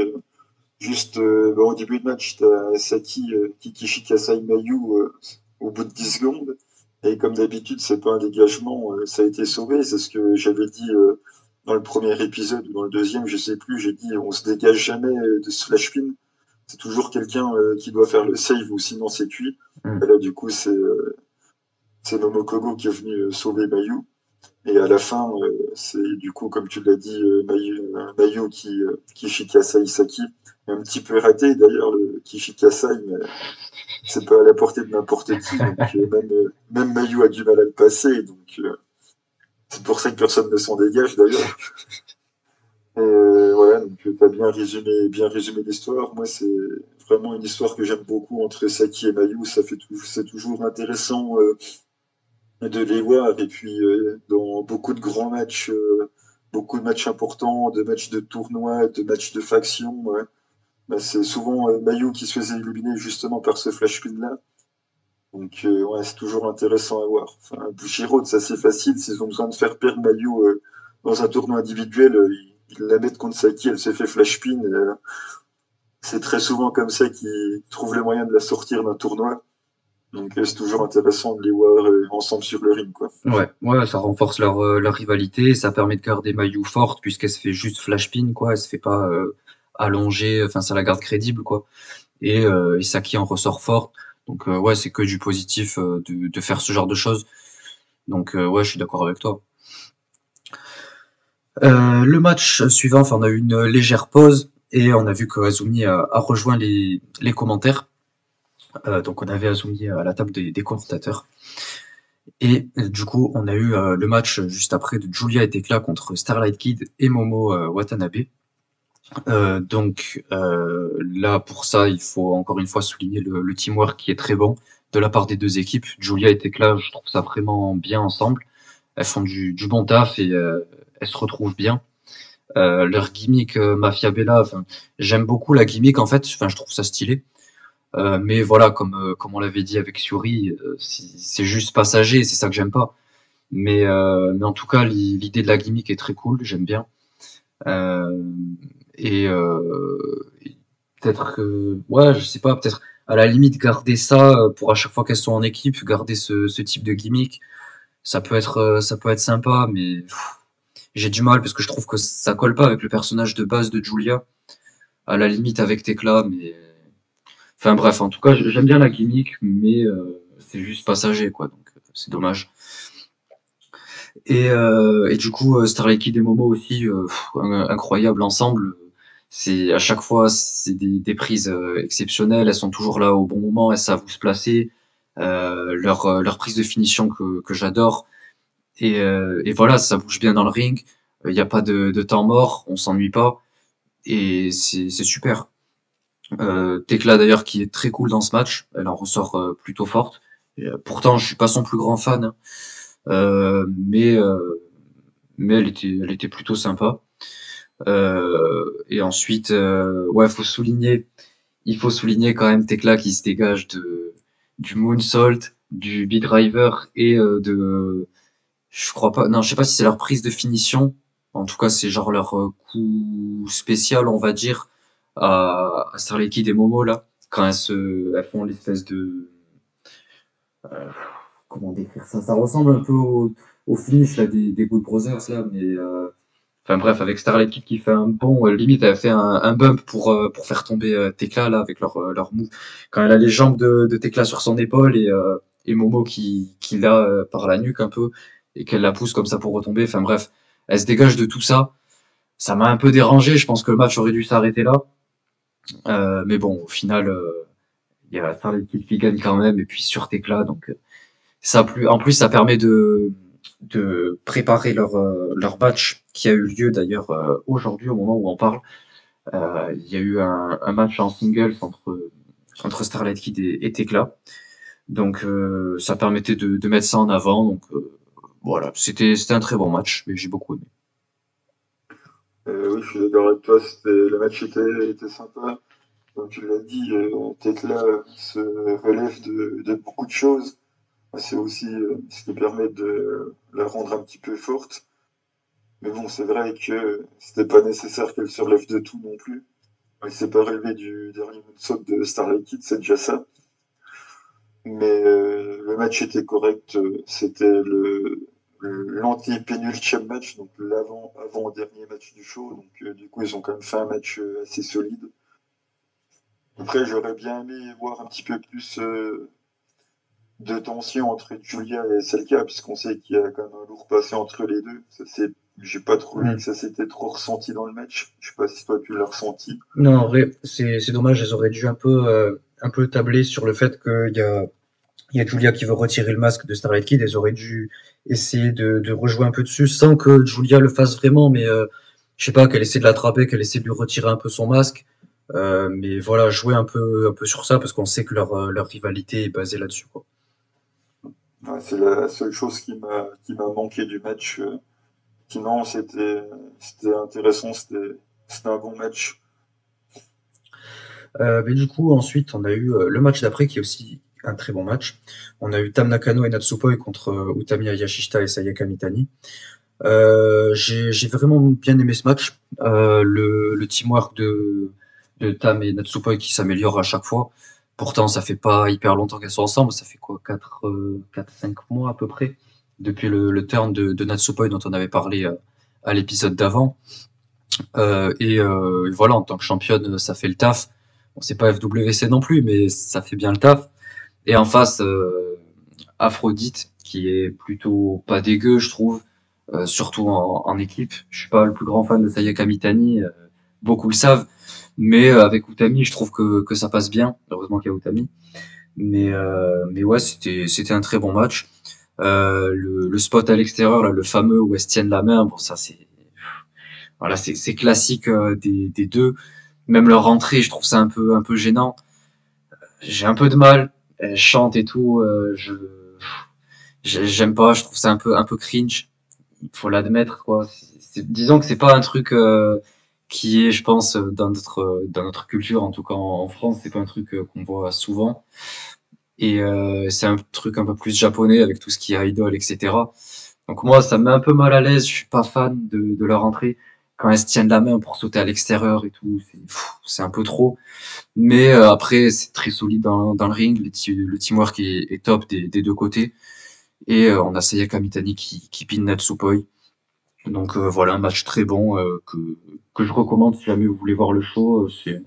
Juste euh, au début de match, tu as Saki Kikishi Kasai Mayu au bout de 10 secondes. Et comme d'habitude, c'est pas un dégagement, ça a été sauvé. C'est ce que j'avais dit dans le premier épisode ou dans le deuxième, je sais plus. J'ai dit on se dégage jamais de ce flash pin. C'est toujours quelqu'un qui doit faire le save ou sinon c'est cuit. Mm. Et là, du coup, c'est c'est Momokogo qui est venu sauver Mayu. Et à la fin, euh, c'est du coup, comme tu l'as dit, euh, Mayu, euh, qui, Kishikasa Isaki, un petit peu raté d'ailleurs le Kishikasa, mais c'est pas à la portée de n'importe qui. Donc même, même Mayu a du mal à le passer. Donc c'est pour ça que personne ne s'en dégage d'ailleurs. Voilà, donc tu as bien résumé, bien résumé l'histoire. Moi, c'est vraiment une histoire que j'aime beaucoup entre Saki et Mayu. Ça fait c'est toujours intéressant de les voir. Et puis, euh, dans beaucoup de grands matchs, euh, beaucoup de matchs importants, de matchs de tournoi, de matchs de faction, bah, c'est souvent euh, Mayu qui se faisait éliminer justement par ce flash pin-là. Donc, ouais, c'est toujours intéressant à voir. Enfin, Bushiroad, c'est assez facile. S'ils ont besoin de faire perdre Mayu dans un tournoi individuel, ils, la mettent contre Saki, elle se fait flash pin. c'est très souvent comme ça qu'ils trouvent le moyen de la sortir d'un tournoi. Donc c'est toujours intéressant de les voir euh, ensemble sur le ring. Quoi. Ouais, ouais, ça renforce leur, euh, leur rivalité, ça permet de garder Mayu forte puisqu'elle se fait juste flash pin, quoi. Elle se fait pas euh, allonger, enfin ça la garde crédible, quoi. Et, euh, et Saki en ressort forte. Donc ouais, c'est que du positif de, de, faire ce genre de choses. Donc ouais, je suis d'accord avec toi. le match suivant, enfin, on a eu une légère pause et on a vu que Azumi a, rejoint les, commentaires. Euh, donc on avait Azumi à la table des, commentateurs. Et du coup, on a eu euh, le match juste après de Julia et Tekla contre Starlight Kid et Momo euh, Watanabe. Donc là, pour ça, il faut encore une fois souligner le, teamwork qui est très bon de la part des deux équipes. Julia et Tekla, je trouve ça vraiment bien ensemble. Elles font du, bon taf et elles se retrouvent bien. leur gimmick Mafia Bella, j'aime beaucoup la gimmick en fait, enfin je trouve ça stylé. Euh, mais voilà, comme, euh, comme on l'avait dit avec Suri, euh, c'est juste passager, c'est ça que j'aime pas. Mais, mais en tout cas, l'idée de la gimmick est très cool, j'aime bien. Et, peut-être que, ouais, je sais pas, peut-être à la limite garder ça pour à chaque fois qu'elles sont en équipe, garder ce, ce type de gimmick, ça peut être, ça peut être sympa, mais j'ai du mal parce que je trouve que ça colle pas avec le personnage de base de Julia. À la limite avec Tekla, mais Enfin bref, en tout cas, j'aime bien la gimmick, mais euh, c'est juste passager, quoi. Donc euh, c'est dommage. Et, euh, et, du coup, Starlight Kid et Momo aussi, incroyable ensemble. C'est à chaque fois, c'est des, des, prises exceptionnelles. Elles sont toujours là au bon moment. Elles savent où se placer. leur, leur prise de finition que, j'adore. Et, et, voilà, ça bouge bien dans le ring. Il n'y a pas de, temps mort. On s'ennuie pas. Et c'est super. Euh, Tekla d'ailleurs qui est très cool dans ce match, elle en ressort euh, plutôt forte. Euh, pourtant, je suis pas son plus grand fan, hein. euh, mais elle était plutôt sympa. Et ensuite, ouais, faut souligner, il faut souligner quand même Tekla qui se dégage de du moonsault, du B-driver et de je crois pas, non, je sais pas si c'est leur prise de finition. En tout cas, c'est genre leur coup spécial, on va dire à, à Starlight Kid et Momo là, quand elles se, elles font l'espèce de, euh, comment décrire ça? Ça ressemble un peu au, au finish là des, des Good Brothers là, mais euh, enfin bref, avec Starlight Kid qui fait un bon, euh, limite elle fait un, un bump pour euh, pour faire tomber euh, Tekla là avec leur leur move. Quand elle a les jambes de, de Tekla sur son épaule et et Momo qui qui l'a par la nuque un peu et qu'elle la pousse comme ça pour retomber. Enfin bref, elle se dégage de tout ça. Ça m'a un peu dérangé. Je pense que le match aurait dû s'arrêter là. Euh, mais bon, au final, il y a Starlight Kid qui gagne quand même, et puis sur Tekla, donc ça plus, en plus, ça permet de, de préparer leur, leur match qui a eu lieu d'ailleurs aujourd'hui au moment où on parle. il y a eu un, match en singles entre, entre Starlight Kid et, et. Donc ça permettait de, mettre ça en avant. Donc voilà, c'était un très bon match, mais j'ai beaucoup aimé. Euh, oui, je suis d'accord avec toi, le match était, était sympa. Comme tu l'as dit, euh, Tekla se relève de, de, beaucoup de choses. C'est aussi euh, ce qui permet de la rendre un petit peu forte. Mais bon, c'est vrai que c'était pas nécessaire qu'elle se relève de tout non plus. Elle s'est pas relevée du dernier moonsault de Starlight Kid, c'est déjà ça. Mais euh, le match était correct. C'était le, l'anti-pénultième match, donc l'avant avant dernier match du show. Donc euh, du coup, ils ont quand même fait un match euh, assez solide. Après, j'aurais bien aimé voir un petit peu plus euh, de tension entre Julia et Selka, puisqu'on sait qu'il y a quand même un lourd passé entre les deux. Ça c'est j'ai pas trouvé que ça s'était trop ressenti dans le match. Je sais pas si toi tu l'as ressenti. Non, en vrai, c'est dommage. Elles auraient dû un peu, un peu tabler sur le fait qu'il y a il y a Julia qui veut retirer le masque de Starlight Kid, elles auraient dû essayer de, de rejouer un peu dessus sans que Julia le fasse vraiment, mais euh, je sais pas, qu'elle essaie de l'attraper, qu'elle essaie de lui retirer un peu son masque. Euh, mais voilà, jouer un peu, un peu sur ça parce qu'on sait que leur, euh, leur rivalité est basée là-dessus. Quoi. Ouais, c'est la seule chose qui m'a qui m'a manqué du match. Sinon, c'était c'était intéressant, c'était c'était un bon match. Euh, mais du coup, ensuite, on a eu le match d'après qui est aussi un très bon match. On a eu Tam Nakano et Natsupoi contre euh, Utami Ayashishita et Sayaka Mitani. Euh, j'ai vraiment bien aimé ce match. Euh, le, le, teamwork de, de Tam et Natsupoi qui s'améliore à chaque fois. Pourtant, ça fait pas hyper longtemps qu'elles sont ensemble. Ça fait quoi 4-5 mois à peu près depuis le, le turn de, de Natsupoi dont on avait parlé à l'épisode d'avant. Euh, et euh, voilà, en tant que championne, ça fait le taf. Bon, c'est pas FWC non plus, mais ça fait bien le taf. Et en face, euh, Aphrodite, qui est plutôt pas dégueu, je trouve, euh, surtout en, en, équipe. Je suis pas le plus grand fan de Sayaka Mitani, euh, beaucoup le savent, mais avec Utami, je trouve que, que ça passe bien. Heureusement qu'il y a Utami. Mais, mais ouais, c'était, un très bon match. le, le spot à l'extérieur, le fameux où elles se tiennent la main, bon, ça c'est, voilà, c'est, classique des, des deux. Même leur rentrée, je trouve ça un peu, un peu gênant. J'ai un peu de mal elle chante et tout, euh, je j'aime pas, je trouve ça un peu un peu cringe. Il faut l'admettre quoi. disons que c'est pas un truc euh, qui est, je pense, dans notre dans notre culture, en tout cas en, France, c'est pas un truc euh, qu'on voit souvent. Et c'est un truc un peu plus japonais avec tout ce qui est idol, etc. Donc moi, ça me met un peu mal à l'aise. Je suis pas fan de, de leur entrée quand elles se tiennent la main pour sauter à l'extérieur et tout, c'est un peu trop. Mais euh, après, c'est très solide dans, dans, le ring, le, teamwork est, est top des, des, deux côtés. Et euh, on a Sayaka Mitani qui, qui pin Natsupoi. Donc euh, voilà, un match très bon que, que je recommande si jamais vous voulez voir le show. c'est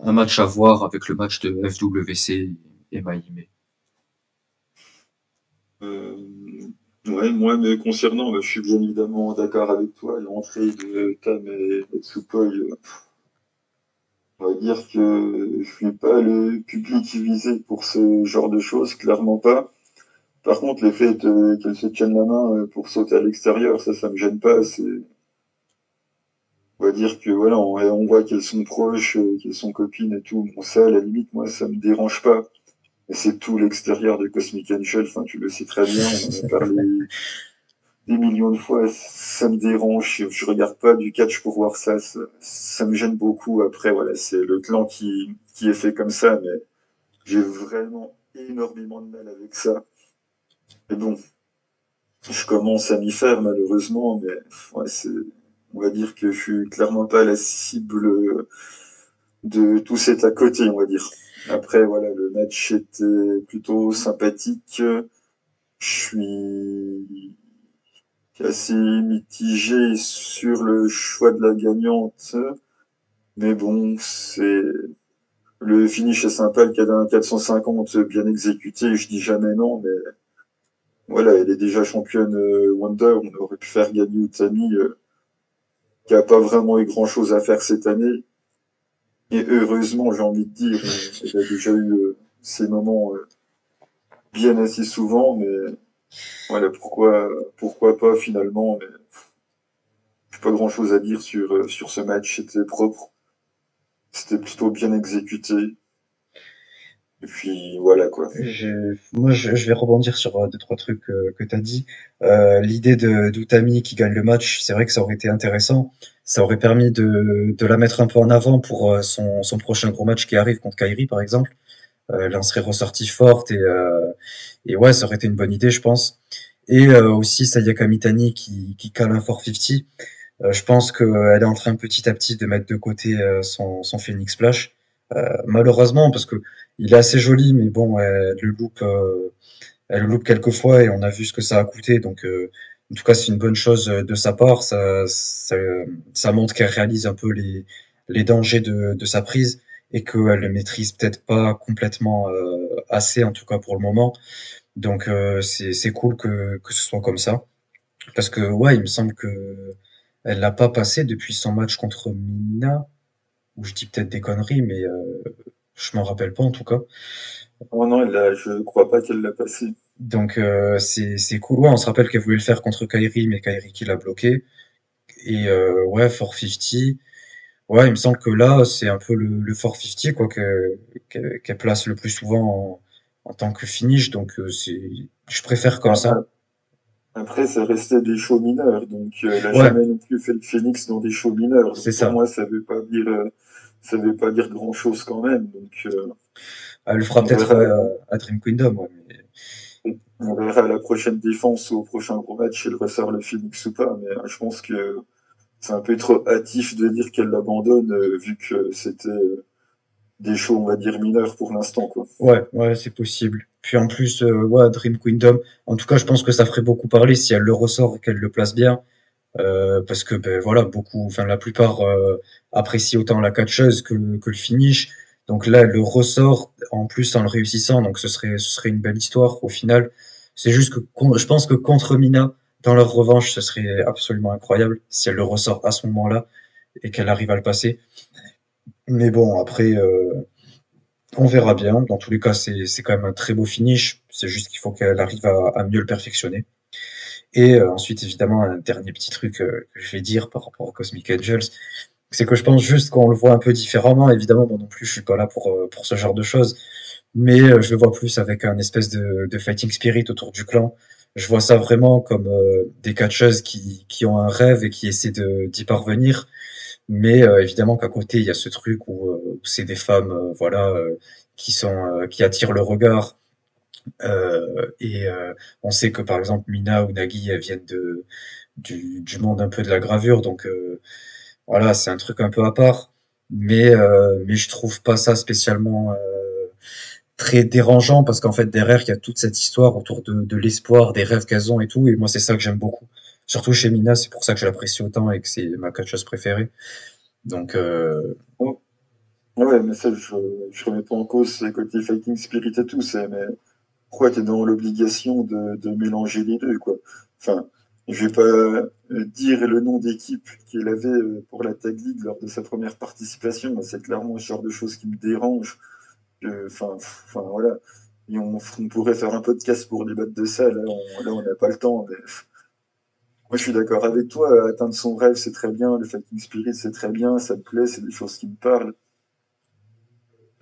un match à voir avec le match de FWC et Mahime. Ouais, moi, mais concernant, bah, je suis bien évidemment d'accord avec toi. L'entrée de Tam et, Tsupoi, euh, on va dire que je suis pas le public visé pour ce genre de choses, clairement pas. Par contre, le fait qu'elle se tienne la main euh, pour sauter à l'extérieur, ça, ça me gêne pas. C'est, on va dire que voilà, on, voit qu'elles sont proches, euh, qu'elles sont copines et tout. Bon, ça, à la limite, moi, ça me dérange pas c'est tout l'extérieur de Cosmic Angel, enfin, tu le sais très bien, on en a parlé des millions de fois, ça me dérange, je, regarde pas du catch pour voir ça, ça, me gêne beaucoup. Après, voilà, c'est le clan qui, qui est fait comme ça, mais j'ai vraiment énormément de mal avec ça. Mais bon, je commence à m'y faire malheureusement, mais ouais, c'est, on va dire que je suis clairement pas la cible de tout cet à côté, on va dire. Après, voilà, le match était plutôt sympathique. Je suis assez mitigé sur le choix de la gagnante. Mais bon, c'est, le finish est sympa, le cadre 450 bien exécuté, je dis jamais non, mais voilà, elle est déjà championne euh, Wonder, on aurait pu faire gagner Utami, euh, qui a pas vraiment eu grand chose à faire cette année. Et heureusement, j'ai envie de dire, il a déjà eu euh, ces moments euh, bien assez souvent, mais voilà, pourquoi, pourquoi pas finalement, mais pas grand chose à dire sur, euh, sur ce match, c'était propre, c'était plutôt bien exécuté. Et puis voilà quoi. moi, je, vais rebondir sur euh, deux trois trucs euh, que tu as dit. Euh, L'idée de d'Utami qui gagne le match, c'est vrai que ça aurait été intéressant. Ça aurait permis de, de la mettre un peu en avant pour euh, son, son prochain gros match qui arrive contre Kairi par exemple. Euh, elle en serait ressortie forte et, et ouais, ça aurait été une bonne idée, je pense. Et aussi Sayaka Mitani qui, qui cale un 450. je pense qu'elle est en train petit à petit de mettre de côté son, son Phoenix Splash. Malheureusement, parce que il est assez joli, mais bon, elle le loupe, euh, elle le loupe quelques fois et on a vu ce que ça a coûté. Donc, euh, en tout cas, c'est une bonne chose de sa part. Ça, ça, ça montre qu'elle réalise un peu les, les dangers de, de sa prise et qu'elle le maîtrise peut-être pas complètement euh, assez, en tout cas pour le moment. Donc, euh, c'est cool que, que ce soit comme ça. Parce que, ouais, il me semble que elle l'a pas passé depuis son match contre Mina, ou je dis peut-être des conneries, mais euh, je m'en rappelle pas en tout cas. Oh non, elle je crois pas qu'elle l'a passé. Donc euh, c'est cool. Ouais, on se rappelle qu'elle voulait le faire contre Kairi, mais Kairi qui l'a bloqué. Et euh, ouais, 450. Ouais, il me semble que là, c'est un peu le, le 450 quoi qu'elle place le plus souvent en, tant que finish. Donc euh, c'est, je préfère comme ça. Après, ça restait des shows mineurs, donc euh, elle a jamais non plus fait le Phoenix dans des shows mineurs. C'est ça. Pour moi, ça veut pas dire ça veut pas dire grand chose quand même. Donc, euh, elle le fera peut-être euh, à, Dream Kingdom. Ouais, On verra la prochaine défense ou au prochain gros match si elle ressort le Phoenix ou pas. Mais euh, je pense que c'est un peu trop hâtif de dire qu'elle l'abandonne vu que c'était des shows, on va dire, mineurs pour l'instant. quoi. Ouais, ouais, c'est possible. Puis en plus, ouais, Dream Kingdom, en tout cas, je pense que ça ferait beaucoup parler si elle le ressort et qu'elle le place bien. Euh, parce que ben voilà beaucoup enfin la plupart euh, apprécient autant la catcheuse que que le finish. Donc là le ressort en plus en le réussissant donc ce serait ce serait une belle histoire au final. C'est juste que je pense que contre Mina dans leur revanche ce serait absolument incroyable si elle le ressort à ce moment-là et qu'elle arrive à le passer. Mais bon après euh, on verra bien. Dans tous les cas c'est c'est quand même un très beau finish. C'est juste qu'il faut qu'elle arrive à, à mieux le perfectionner et euh, ensuite, évidemment, un dernier petit truc euh, que je vais dire par rapport à Cosmic Angels, c'est que je pense juste qu'on le voit un peu différemment. Évidemment, moi non plus, je suis pas là pour, euh, pour ce genre de choses, mais je le vois plus avec un espèce de, de fighting spirit autour du clan. Je vois ça vraiment comme des catcheuses qui, qui ont un rêve et qui essaient d'y parvenir. Mais évidemment qu'à côté, il y a ce truc où, où c'est des femmes, voilà, qui sont, qui attirent le regard, euh, et euh, on sait que par exemple Mina ou elles viennent de du, du monde un peu de la gravure, donc euh, voilà, c'est un truc un peu à part. Mais mais je trouve pas ça spécialement très dérangeant parce qu'en fait derrière il y a toute cette histoire autour de, l'espoir, des rêves qu'elles ont et tout. Et moi c'est ça que j'aime beaucoup. Surtout chez Mina, c'est pour ça que je l'apprécie autant et que c'est ma catcheuse préférée. Donc ouais, mais ça je, je remets pas en cause le côté fighting spirit et tout, c'est mais pourquoi tu es dans l'obligation de, de, mélanger les deux, quoi. Enfin, je vais pas euh, dire le nom d'équipe qu'il avait euh, pour la Tag League lors de sa première participation. C'est clairement ce genre de choses qui me dérange. Enfin, enfin voilà. Et on, on, pourrait faire un podcast pour débattre de ça. Là, on n'a pas le temps. Mais... Moi, je suis d'accord avec toi. Atteindre son rêve, c'est très bien. Le fighting spirit, c'est très bien. Ça me plaît. C'est des choses qui me parlent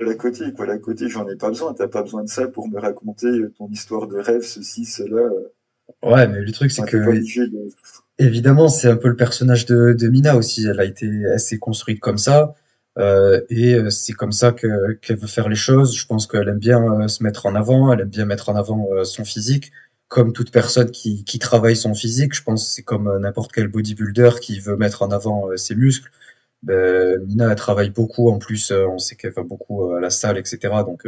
la côté, quoi. La côté, j'en ai pas besoin. T'as pas besoin de ça pour me raconter ton histoire de rêve, ceci, cela. Ouais, mais le truc, c'est que. Évidemment, c'est un peu le personnage de, de, Mina aussi. Elle a été, elle s'est construite comme ça. Euh, et euh, c'est comme ça que qu'elle veut faire les choses. Je pense qu'elle aime bien euh, se mettre en avant, elle aime bien mettre en avant euh, son physique, comme toute personne qui, qui travaille son physique. Je pense c'est comme n'importe quel bodybuilder qui veut mettre en avant ses muscles. Ben, Mina, elle travaille beaucoup. En plus, euh, on sait qu'elle va beaucoup euh, à la salle, etc. Donc,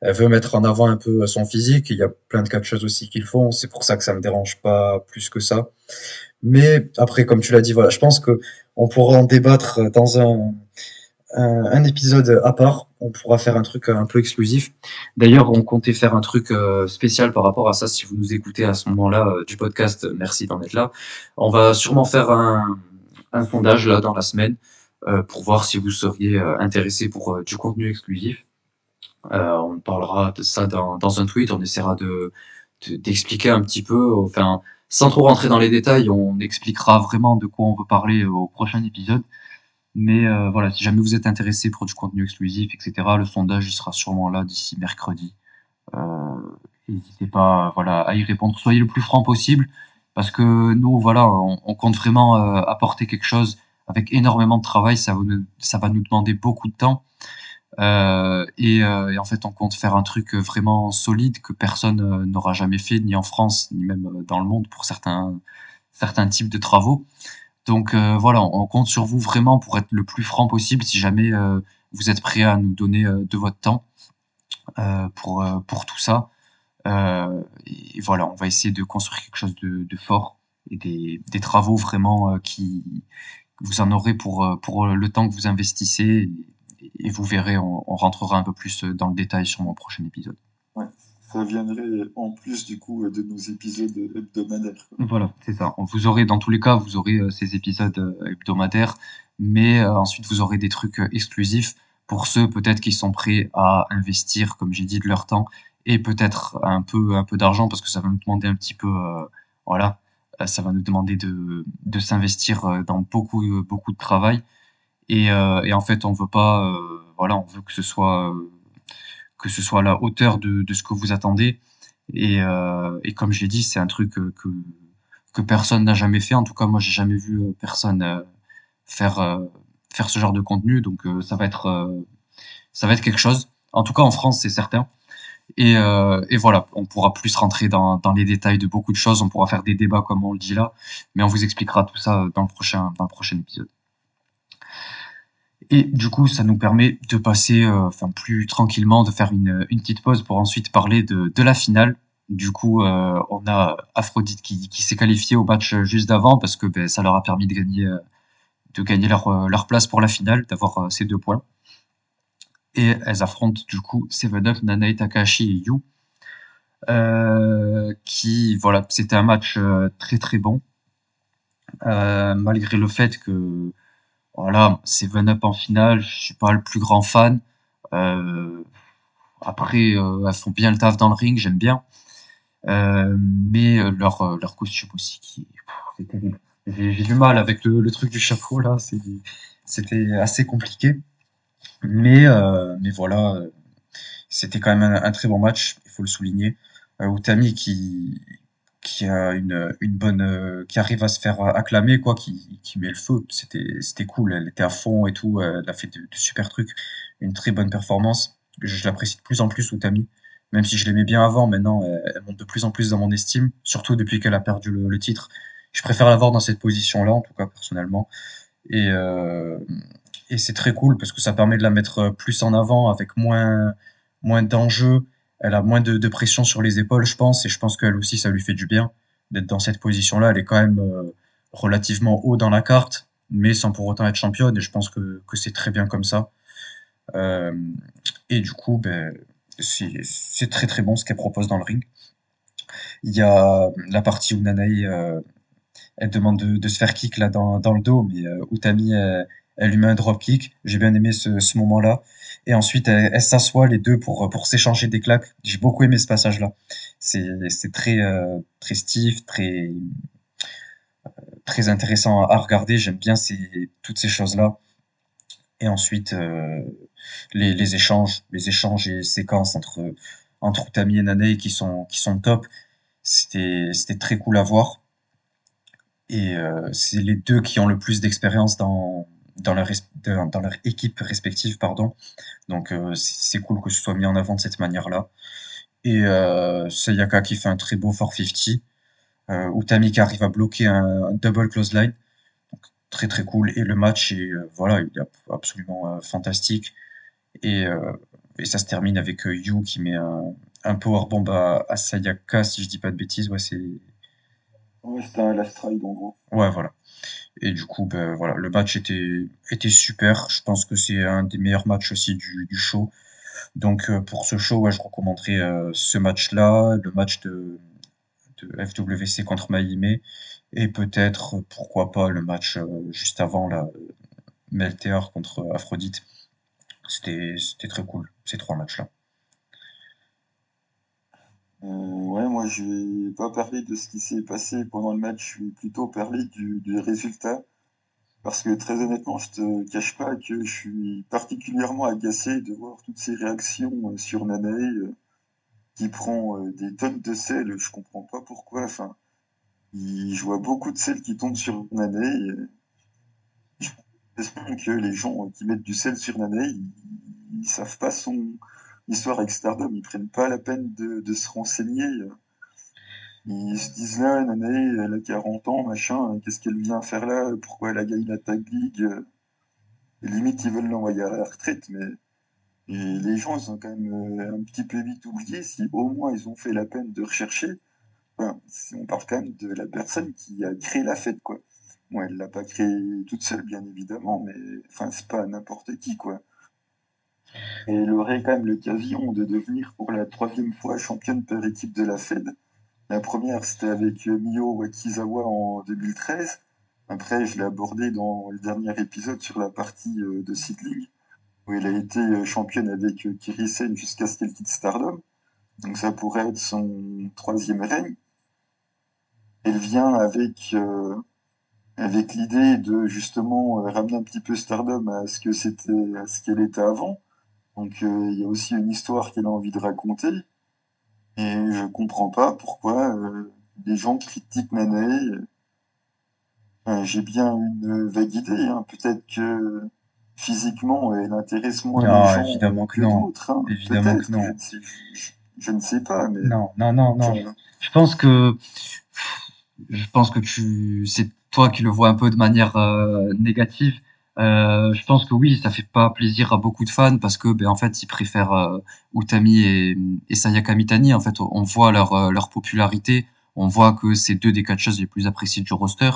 elle veut mettre en avant un peu son physique. Il y a plein de choses aussi qu'ils font. C'est pour ça que ça me dérange pas plus que ça. Mais après, comme tu l'as dit, voilà, je pense que on pourra en débattre dans un, épisode à part. On pourra faire un truc un peu exclusif. D'ailleurs, on comptait faire un truc spécial par rapport à ça. Si vous nous écoutez à ce moment-là du podcast, merci d'en être là. On va sûrement faire un, un sondage là dans la semaine pour voir si vous seriez euh, intéressé pour euh, du contenu exclusif. Euh, on parlera de ça dans, dans un tweet, on essaiera de d'expliquer un petit peu, enfin, sans trop rentrer dans les détails, on expliquera vraiment de quoi on veut parler au prochain épisode. Mais euh, voilà, si jamais vous êtes intéressé pour du contenu exclusif, etc., le sondage sera sûrement là d'ici mercredi. Euh, N'hésitez pas voilà, à y répondre. Soyez le plus franc possible, parce que nous, voilà, on, compte vraiment euh, apporter quelque chose avec énormément de travail. Ça, va nous demander beaucoup de temps. Euh, et, euh, et, en fait, on compte faire un truc vraiment solide que personne euh, n'aura jamais fait, ni en France, ni même dans le monde pour certains, certains types de travaux. Donc voilà, on compte sur vous vraiment pour être le plus franc possible si jamais vous êtes prêt à nous donner de votre temps pour, pour tout ça. et voilà, on va essayer de construire quelque chose de, fort et des travaux vraiment qui vous en aurez pour, pour le temps que vous investissez et vous verrez, on, rentrera un peu plus dans le détail sur mon prochain épisode. Ouais, ça viendrait en plus du coup de nos épisodes hebdomadaires. Voilà, c'est ça. Vous aurez, dans tous les cas, vous aurez euh, ces épisodes euh, hebdomadaires, mais euh, ensuite vous aurez des trucs exclusifs pour ceux peut-être qui sont prêts à investir, comme j'ai dit, de leur temps et peut-être un peu, un peu d'argent parce que ça va nous demander un petit peu, voilà, ça va nous demander de, de s'investir dans beaucoup, beaucoup de travail. Et, euh, et en fait, on veut pas, euh, voilà, on veut que ce soit euh, que ce soit à la hauteur de, de ce que vous attendez. Et, et comme je l'ai dit, c'est un truc que, que personne n'a jamais fait. En tout cas, moi, j'ai jamais vu personne faire faire ce genre de contenu. Donc, ça va être ça va être quelque chose. En tout cas, en France, c'est certain. Et, euh, et, voilà, on pourra plus rentrer dans, les détails de beaucoup de choses. On pourra faire des débats comme on le dit là, mais on vous expliquera tout ça dans le prochain épisode. Et du coup, ça nous permet de passer euh, enfin, plus tranquillement, de faire une, petite pause pour ensuite parler de, la finale. Du coup, euh, on a Aphrodite qui, s'est qualifié au match juste d'avant parce que ben, ça leur a permis de gagner, leur place pour la finale, d'avoir ces deux points. Et elles affrontent du coup Seven Up, Nanae Takahashi et Yu. qui, voilà, c'était un match très très bon. malgré le fait que voilà, Seven Up en finale, je suis pas le plus grand fan. Euh, après, euh, elles font bien le taf dans le ring, j'aime bien. Euh, mais euh, leur, euh, leur costume aussi, qui J'ai du mal avec le, truc du chapeau là, c'était assez compliqué. Mais, euh, mais voilà, c'était quand même un, très bon match, il faut le souligner. Utami qui, qui a une, une bonne euh, qui arrive à se faire acclamer quoi qui, qui met le feu. C'était cool elle était à fond et tout elle a fait de, super trucs. Une très bonne performance. Je, l'apprécie de plus en plus Utami même si je l'aimais bien avant maintenant elle, monte de plus en plus dans mon estime surtout depuis qu'elle a perdu le, titre. Je préfère la voir dans cette position là en tout cas personnellement. Et euh, et c'est très cool parce que ça permet de la mettre plus en avant avec moins moins d'enjeux elle a moins de, pression sur les épaules, je pense, et je pense qu'elle aussi, ça lui fait du bien d'être dans cette position-là. Elle est quand même euh, relativement haut dans la carte, mais sans pour autant être championne, et je pense que, c'est très bien comme ça. Euh, et du coup, ben, c'est très très bon ce qu'elle propose dans le ring. Il y a la partie où Nanae, euh, elle demande de, se faire kick là dans, le dos, mais Utami, elle, elle lui met un drop kick. J'ai bien aimé ce, ce moment-là. Et ensuite, elles, s'assoient les deux pour, pour s'échanger des claques. J'ai beaucoup aimé ce passage-là. C'est, très, euh, très stiff, très, très intéressant à regarder. J'aime bien ces, toutes ces choses-là. Et ensuite, euh, les, les échanges, les échanges et séquences entre, entre Utami et Nane qui sont, qui sont top. C'était, c'était très cool à voir. Et euh, c'est les deux qui ont le plus d'expérience dans, dans leur, dans leur équipe respective, pardon. Donc euh, c'est cool que ce soit mis en avant de cette manière-là. Et euh, Sayaka qui fait un très beau 450. Euh, Utami qui arrive à bloquer un, double close line. Donc, très très cool. Et le match est, euh, voilà, il est absolument fantastique. Et, et, ça se termine avec Yu qui met un, un powerbomb à, à Sayaka, si je dis pas de bêtises. Ouais, c'est. Ouais, c'était un last ride en gros. Ouais, voilà. Et du coup, ben, le match était, super. Je pense que c'est un des meilleurs matchs aussi du, show. Donc euh, pour ce show, je recommanderais euh, ce match-là, le match de, de FWC contre Maïmé, et peut-être, pourquoi pas, le match euh, juste avant, là, Melteor contre Aphrodite. C'était très cool, ces trois matchs-là. Euh, ouais, moi je vais pas parler de ce qui s'est passé pendant le match, je vais plutôt parler du, du résultat. Parce que très honnêtement, je te cache pas que je suis particulièrement agacé de voir toutes ces réactions euh, sur Nanae euh, qui prend des tonnes de sel. Je comprends pas pourquoi. Enfin, je vois beaucoup de sel qui tombe sur Nanae. J'espère que les gens qui mettent du sel sur Nanae, ils, ils savent pas son histoire avec Stardom. Ils prennent pas la peine de, se renseigner. Ils se disent là, Nanae, elle a 40 ans, machin, qu'est-ce qu'elle vient faire là? Pourquoi elle a gagné la Tag League? Limite, ils veulent l'envoyer à la retraite, mais les gens, ils ont quand même euh, un petit peu vite oublié si au moins ils ont fait la peine de rechercher. On parle quand même de la personne qui a créé la fête, quoi. Bon, elle l'a pas créée toute seule, bien évidemment, mais enfin, c'est pas n'importe qui, quoi. Et elle aurait quand même l'occasion de devenir pour la troisième fois championne par équipe de la Fed. La première, c'était avec euh, Mio Wakizawa en 2013. Après, je l'ai abordé dans le dernier épisode sur la partie euh, de Seedling, où elle a été euh, championne avec Kirisen jusqu'à ce qu'elle quitte Stardom. Donc ça pourrait être son troisième règne. Elle vient avec, avec l'idée de justement ramener un petit peu Stardom à ce que c'était, à ce qu'elle était avant. Donc euh, il y a aussi une histoire qu'elle a envie de raconter. Et je comprends pas pourquoi euh, les gens critiquent Nanae. Enfin, j'ai bien une vague idée, hein. Peut-être que physiquement elle intéresse moins Non, les gens évidemment que que non. d'autres. Hein. Évidemment que non. je ne sais, je, je ne sais pas, mais Non, non, non, non. enfin, Je pense que je pense que tu c'est toi qui le vois un peu de manière euh, négative. Euh, je pense que oui, ça fait pas plaisir à beaucoup de fans parce que ben en fait ils préfèrent euh, Utami et, et Sayaka Mitani. En fait, on voit leur euh, leur popularité, on voit que c'est deux des catcheuses les plus appréciées du roster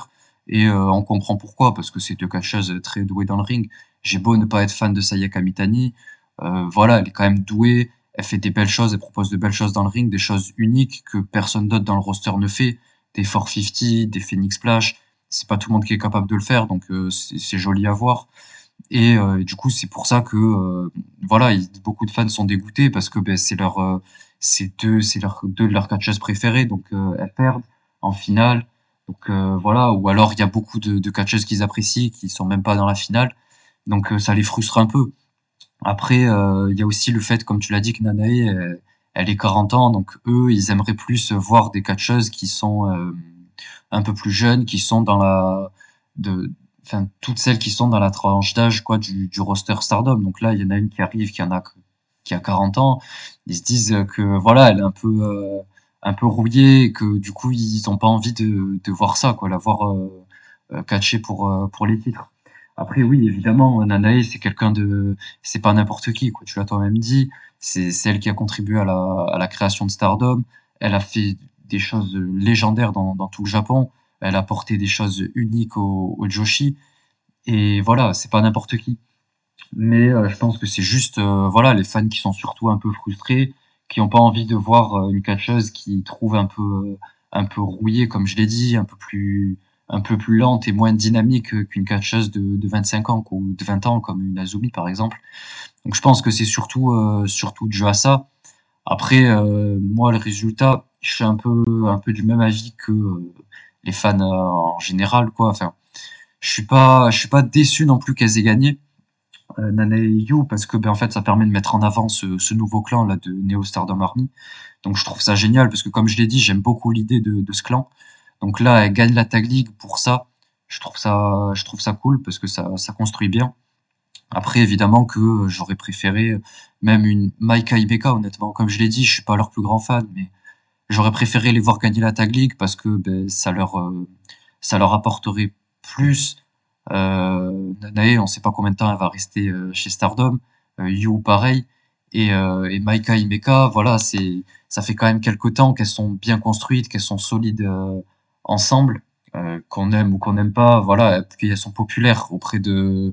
et euh, on comprend pourquoi parce que c'est deux catcheuses très douées dans le ring. J'ai beau ne pas être fan de Sayaka Mitani, euh, voilà, elle est quand même douée, elle fait des belles choses, elle propose de belles choses dans le ring, des choses uniques que personne d'autre dans le roster ne fait, des 450, des Phoenix Splash, c'est pas tout le monde qui est capable de le faire, donc euh, c'est joli à voir. Et, euh, et du coup, c'est pour ça que euh, voilà, il- beaucoup de fans sont dégoûtés parce que ben, c'est leur, c'est deux, c'est leur deux de leurs catcheuses préférées, donc elles perdent en finale. Donc voilà, ou alors il y a beaucoup de, de catcheuses qu'ils apprécient qui sont même pas dans la finale, donc ça les frustre un peu. Après, il y a aussi le fait, comme tu l'as dit, que Nanae, elle, elle est 40 ans, donc eux, ils aimeraient plus voir des catcheuses qui sont un peu plus jeunes, qui sont dans la, de, enfin, toutes celles qui sont dans la tranche d'âge, quoi, du, du roster Stardom. Donc là, il y en a une qui arrive, qui en a, qui a 40 ans. Ils se disent que, voilà, elle est un peu, euh, un peu rouillée, et que du coup, ils ont pas envie de, de voir ça, quoi, la voir euh, euh, catcher pour, euh, pour les titres. Après, oui, évidemment, Nanae, c'est quelqu'un de, c'est pas n'importe qui, quoi. Tu l'as toi-même dit. C'est c'est elle qui a contribué à la, à la création de Stardom. Elle a fait des choses légendaires dans, tout le Japon. Elle a porté des choses uniques au, Joshi. Et voilà, c'est pas n'importe qui. Mais euh, je pense que c'est juste, euh, voilà, les fans qui sont surtout un peu frustrés, qui ont pas envie de voir euh, une catcheuse qui trouve un peu, un peu rouillée, comme je l'ai dit, un peu plus, un peu plus lente et moins dynamique qu'une catcheuse de, de 25 ans ou de 20 ans, comme une Azumi par exemple. Donc je pense que c'est surtout, euh, surtout à ça. Après, moi, le résultat, je suis un peu, un peu du même avis que euh, les fans euh, en général, quoi. Enfin, je suis pas, je suis pas déçu non plus qu'elles aient gagné, euh, Nana et parce que, ben, en fait, ça permet de mettre en avant ce, nouveau clan là de Neo Stardom Army. Donc, je trouve ça génial parce que, comme je l'ai dit, j'aime beaucoup l'idée de, ce clan. Donc là, elle gagne la Tag League pour ça. Je trouve ça, je trouve ça cool parce que ça, ça construit bien. Après, évidemment que euh, j'aurais préféré même une Maika Ibeka, honnêtement. Comme je l'ai dit, je suis pas leur plus grand fan, mais j'aurais préféré les voir gagner la Tag League parce que ben, ça leur, euh, ça leur apporterait plus. Euh, Nanae, on sait pas combien de temps elle va rester euh, chez Stardom. Euh, Yu, pareil. Et, et Maika Ibeka, voilà, ça fait quand même quelques temps qu'elles sont bien construites, qu'elles sont solides ensemble, qu'on aime ou qu'on n'aime pas, voilà, puis elles sont populaires auprès de,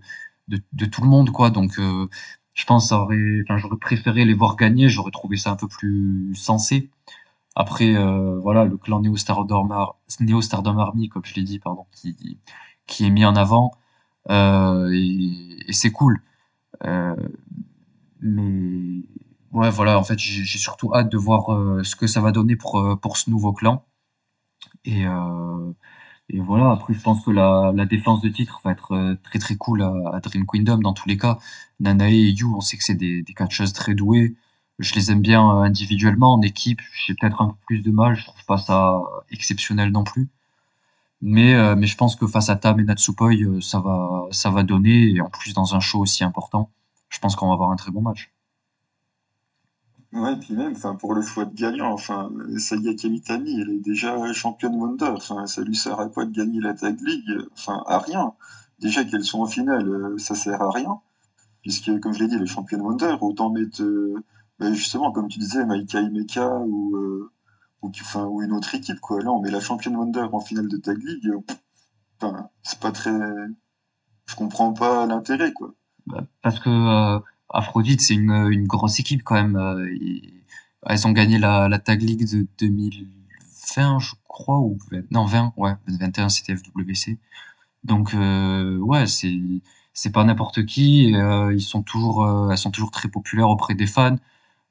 tout le monde, quoi. Donc, je pense que j'aurais préféré les voir gagner, j'aurais trouvé ça un peu plus sensé. Après, euh, voilà, le clan Neo Stardom, Ar- Army, comme je l'ai dit, pardon, qui, qui est mis en avant, euh, et, c'est cool. Euh, mais Ouais, voilà, en fait, j'ai surtout hâte de voir euh, ce que ça va donner pour, euh, pour ce nouveau clan. Et, euh, et voilà, après, je pense que la, la défense de titre va être très très cool à, à Dream Kingdom dans tous les cas. Nanae et Yu, on sait que c'est des, des catcheuses très douées. Je les aime bien euh, individuellement, en équipe, j'ai peut-être un peu plus de mal, je trouve pas ça exceptionnel non plus. Mais, euh, mais je pense que face à Tam et Natsupoi, euh, ça va, ça va donner, et en plus dans un show aussi important, je pense qu'on va avoir un très bon match. Ouais, et puis même, enfin, pour le choix de gagnant, enfin, Saga Kamitani, elle est déjà championne Wonder, enfin, ça lui sert à quoi de gagner la Tag League? Enfin, à rien. Déjà qu'elles sont en finale, euh, ça sert à rien, puisque, comme je l'ai dit, les championnes Wonder, autant mettre, euh, justement, comme tu disais, Maika Imeka ou, euh, ou, enfin, ou une autre équipe, quoi. Là, on met la championne Wonder en finale de Tag League, euh, c'est pas très, je comprends pas l'intérêt, quoi. Bah, parce que euh, Aphrodite, c'est une, une grosse équipe quand même. elles ont gagné la, la Tag League de 2020, je crois, ou 20 non 20, ouais, 21 c'était FWC. Donc ouais, c'est c'est pas n'importe qui. ils sont toujours, elles sont toujours très populaires auprès des fans.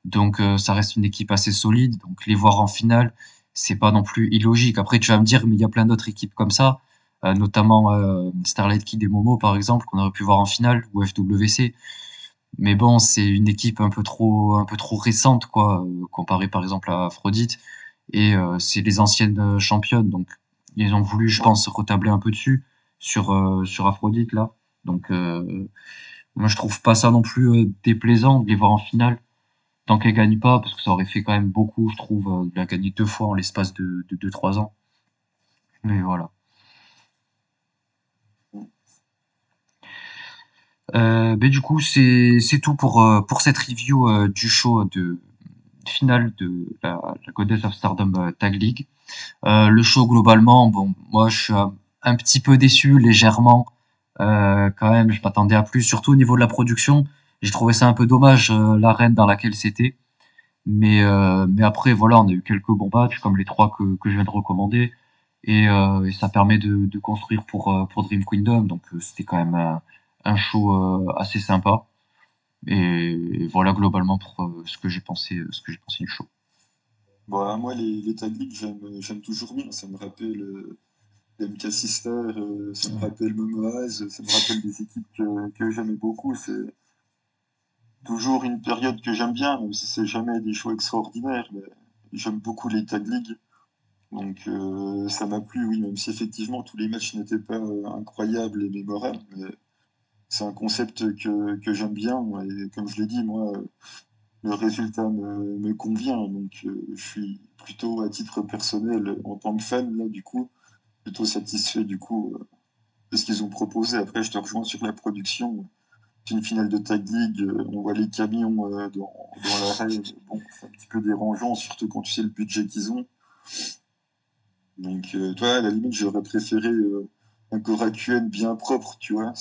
Donc euh, ça reste une équipe assez solide. Donc les voir en finale, c'est pas non plus illogique. Après tu vas me dire, mais il y a plein d'autres équipes comme ça, euh, notamment euh, Starlight Kid et Momo par exemple, qu'on aurait pu voir en finale ou FWC. Mais bon, c'est une équipe un peu trop, récente, quoi, comparée par exemple à Aphrodite. Et c'est les anciennes championnes, donc ils ont voulu, je pense, retabler un peu dessus sur Aphrodite là. Donc moi, je trouve pas ça non plus déplaisant de les voir en finale tant qu'elles gagnent pas, parce que ça aurait fait quand même beaucoup, je trouve, euh, de la gagner deux fois en l'espace de de deux trois ans. Mais voilà. Euh, ben du coup, c'est tout pour euh, pour cette review du show de finale de la, la Goddess of Stardom Tag League. Le show globalement, bon, moi je suis un, petit peu déçu légèrement. Quand même, je m'attendais à plus, surtout au niveau de la production. J'ai trouvé ça un peu dommage euh, l'arène dans laquelle c'était. Mais euh, mais après voilà, on a eu quelques bons matchs comme les trois que que je viens de recommander et, euh, et ça permet de de construire pour pour Dream Kingdom. Donc c'était quand même un, un show assez sympa. Et, voilà globalement pour ce que j'ai pensé ce que j'ai pensé du show. Bon, moi, les, les Tag League, j'aime, j'aime toujours bien. Ça me rappelle euh, les MK Sister, euh, ça me rappelle Momoaz, ça me rappelle des équipes que, que j'aimais beaucoup. C'est toujours une période que j'aime bien, même si c'est jamais des shows extraordinaires. J'aime beaucoup les Tag League. Donc euh, ça m'a plu, oui, même si effectivement tous les matchs n'étaient pas euh, incroyables et mémorables. Mais c'est un concept que, que j'aime bien. Et comme je l'ai dit, moi, le résultat me, me convient. Donc euh, je suis plutôt à titre personnel, en tant que fan, là, du coup, plutôt satisfait du coup de ce qu'ils ont proposé. Après, je te rejoins sur la production. Une finale de Tag League, euh, on voit les camions euh, dans, dans. Bon, c'est un petit peu dérangeant, surtout quand tu sais le budget qu'ils ont. Donc, euh, toi, à la limite, j'aurais préféré euh, un Korakuen bien propre, tu vois.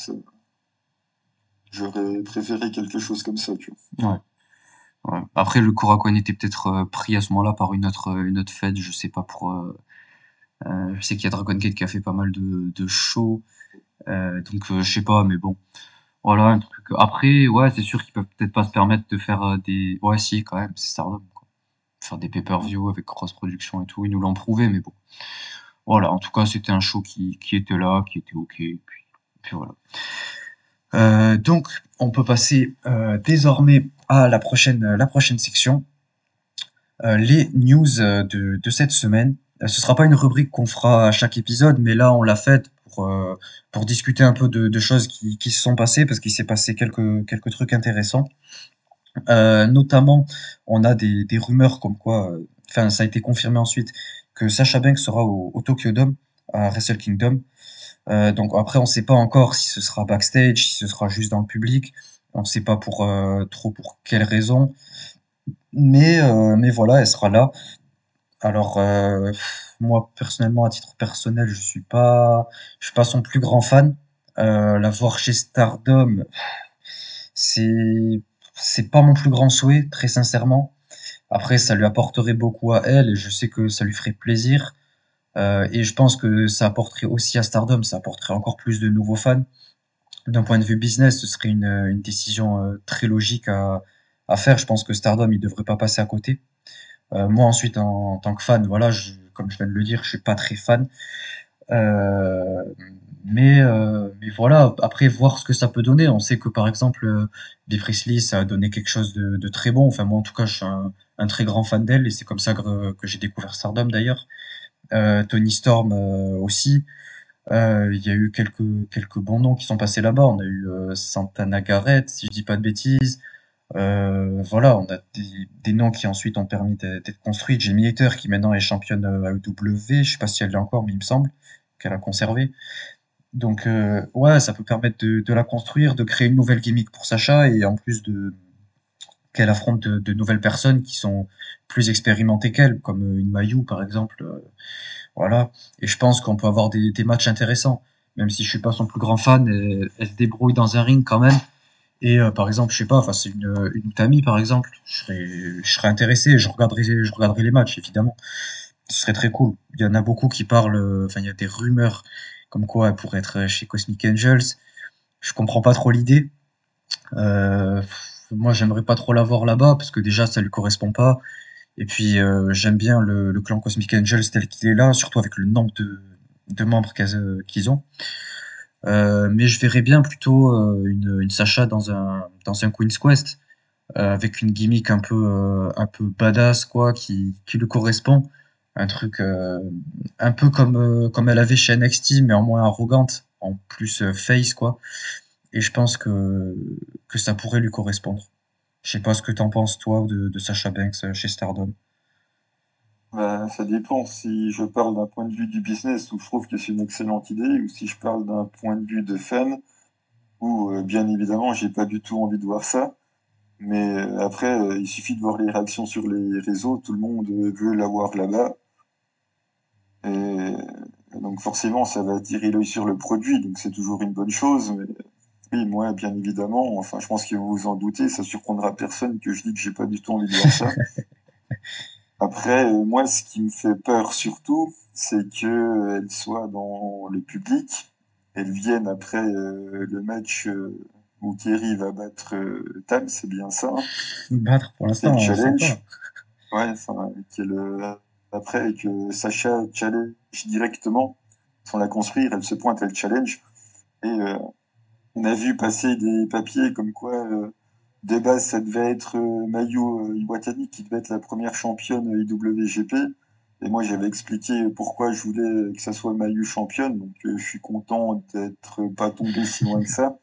J'aurais préféré quelque chose comme ça, tu vois. Ouais. Après, le Korakuen était peut-être pris à ce moment-là par une autre, une autre fête, je sais pas pour. je sais qu'il y a Dragon Gate qui a fait pas mal de, de shows, donc je sais pas, mais bon, voilà un truc. Après, ouais, c'est sûr qu'ils peuvent peut-être pas se permettre de faire euh, des. Ouais, si, quand même, c'est Stardom. Faire des pay-per-view avec cross production et tout, ils nous l'ont prouvé, mais bon. Voilà, en tout cas, c'était un show qui, qui était là, qui était ok, puis, voilà. Euh, donc, on peut passer euh, désormais à la prochaine, la prochaine section, les news de, de cette semaine. Ce sera pas une rubrique qu'on fera à chaque épisode, mais là, on l'a faite euh, pour discuter un peu de, choses qui, se sont passées, parce qu'il s'est passé quelques, trucs intéressants. Euh, notamment, on a des, rumeurs comme quoi, euh, enfin, ça a été confirmé ensuite, que Sasha Banks sera au, Tokyo Dome, à Wrestle Kingdom. Donc après, on sait pas encore si ce sera backstage, si ce sera juste dans le public. On sait pas pour trop pour quelles raisons. Mais mais voilà, elle sera là. Alors moi personnellement, à titre personnel, je suis pas je suis pas son plus grand fan. Euh, la voir chez Stardom, c'est c'est pas mon plus grand souhait, très sincèrement. Après, ça lui apporterait beaucoup à elle et je sais que ça lui ferait plaisir. Euh, et je pense que ça apporterait aussi à Stardom, ça apporterait encore plus de nouveaux fans. D'un point de vue business, ce serait une, une décision euh, très logique à, à faire. Je pense que Stardom, il devrait pas passer à côté. Moi, ensuite, en, tant que fan, voilà, je, comme je viens de le dire, je suis pas très fan. Euh, mais, euh, mais voilà, après, voir ce que ça peut donner. On sait que, par exemple, euh, Bea Priestley, ça a donné quelque chose de, de très bon. Enfin, moi, en tout cas, je suis un, très grand fan d'elle et c'est comme ça que, j'ai découvert Stardom, d'ailleurs. Euh, Tony Storm euh, aussi. Euh, il y a eu quelques, quelques bons noms qui sont passés là-bas. On a eu Santana Garrett, si je dis pas de bêtises. Euh, voilà, on a des, noms qui ensuite ont permis d'être construits. Jamie Hater, qui maintenant est championne AEW, je sais pas si elle l'est encore, mais il me semble qu'elle a conservé. Donc, euh, ouais, ça peut permettre de, la construire, de créer une nouvelle gimmick pour Sacha, et en plus de qu'elle affronte de, nouvelles personnes qui sont plus expérimentées qu'elle, comme une Mayu, par exemple. Euh, voilà. Et je pense qu'on peut avoir des, des, matchs intéressants. Même si je suis pas son plus grand fan, elle, elle se débrouille dans un ring quand même. Et euh, par exemple, je sais pas, enfin c'est une, une Utami par exemple, je serais, intéressé, je regarderai, je regarderai les matchs évidemment. Ce serait très cool. Il y en a beaucoup qui parlent, enfin il y a des rumeurs comme quoi elle pourrait être chez Cosmic Angels. Je comprends pas trop l'idée. Euh, moi j'aimerais pas trop la voir là-bas parce que déjà ça lui correspond pas. Et puis euh, j'aime bien le, clan Cosmic Angels tel qu'il est là, surtout avec le nombre de membres qu'ils ont. Euh, mais je verrais bien plutôt euh, une, une, Sacha dans un, dans un Queen's Quest, euh, avec une gimmick un peu, euh, un peu badass, quoi, qui, qui lui correspond. Un truc euh, un peu comme, comme elle avait chez NXT, mais en moins arrogante, en plus face, quoi. Et je pense que, que ça pourrait lui correspondre. Je sais pas ce que t'en penses, toi, de, de Sacha Banks chez Stardom. Bah, ça dépend si je parle d'un point de vue du business où je trouve que c'est une excellente idée ou si je parle d'un point de vue de fan où euh, bien évidemment j'ai pas du tout envie de voir ça. Mais euh, après, euh, il suffit de voir les réactions sur les réseaux, tout le monde veut l'avoir là-bas. Et donc forcément, ça va attirer l'œil sur le produit, donc c'est toujours une bonne chose. Mais oui, moi, bien évidemment, enfin, je pense que vous vous en doutez, ça surprendra personne que je dis que j'ai pas du tout envie de voir ça. Après, euh, moi, ce qui me fait peur surtout, c'est qu'elle soit dans le public, elle vienne après euh, le match euh, où Kerry va battre euh, Tam, c'est bien ça. Hein? Battre pour l'instant, challenge? Ouais, enfin, qu'elle après que Sacha challenge directement, sans la construire, elle se pointe, elle challenge. Et on a vu passer des papiers comme quoi de base, ça devait être euh, Mayu euh, Iwatani qui devait être la première championne IWGP. Et moi, j'avais expliqué pourquoi je voulais que ça soit Mayu championne. Donc, euh, je suis content d'être pas tombé si loin que ça.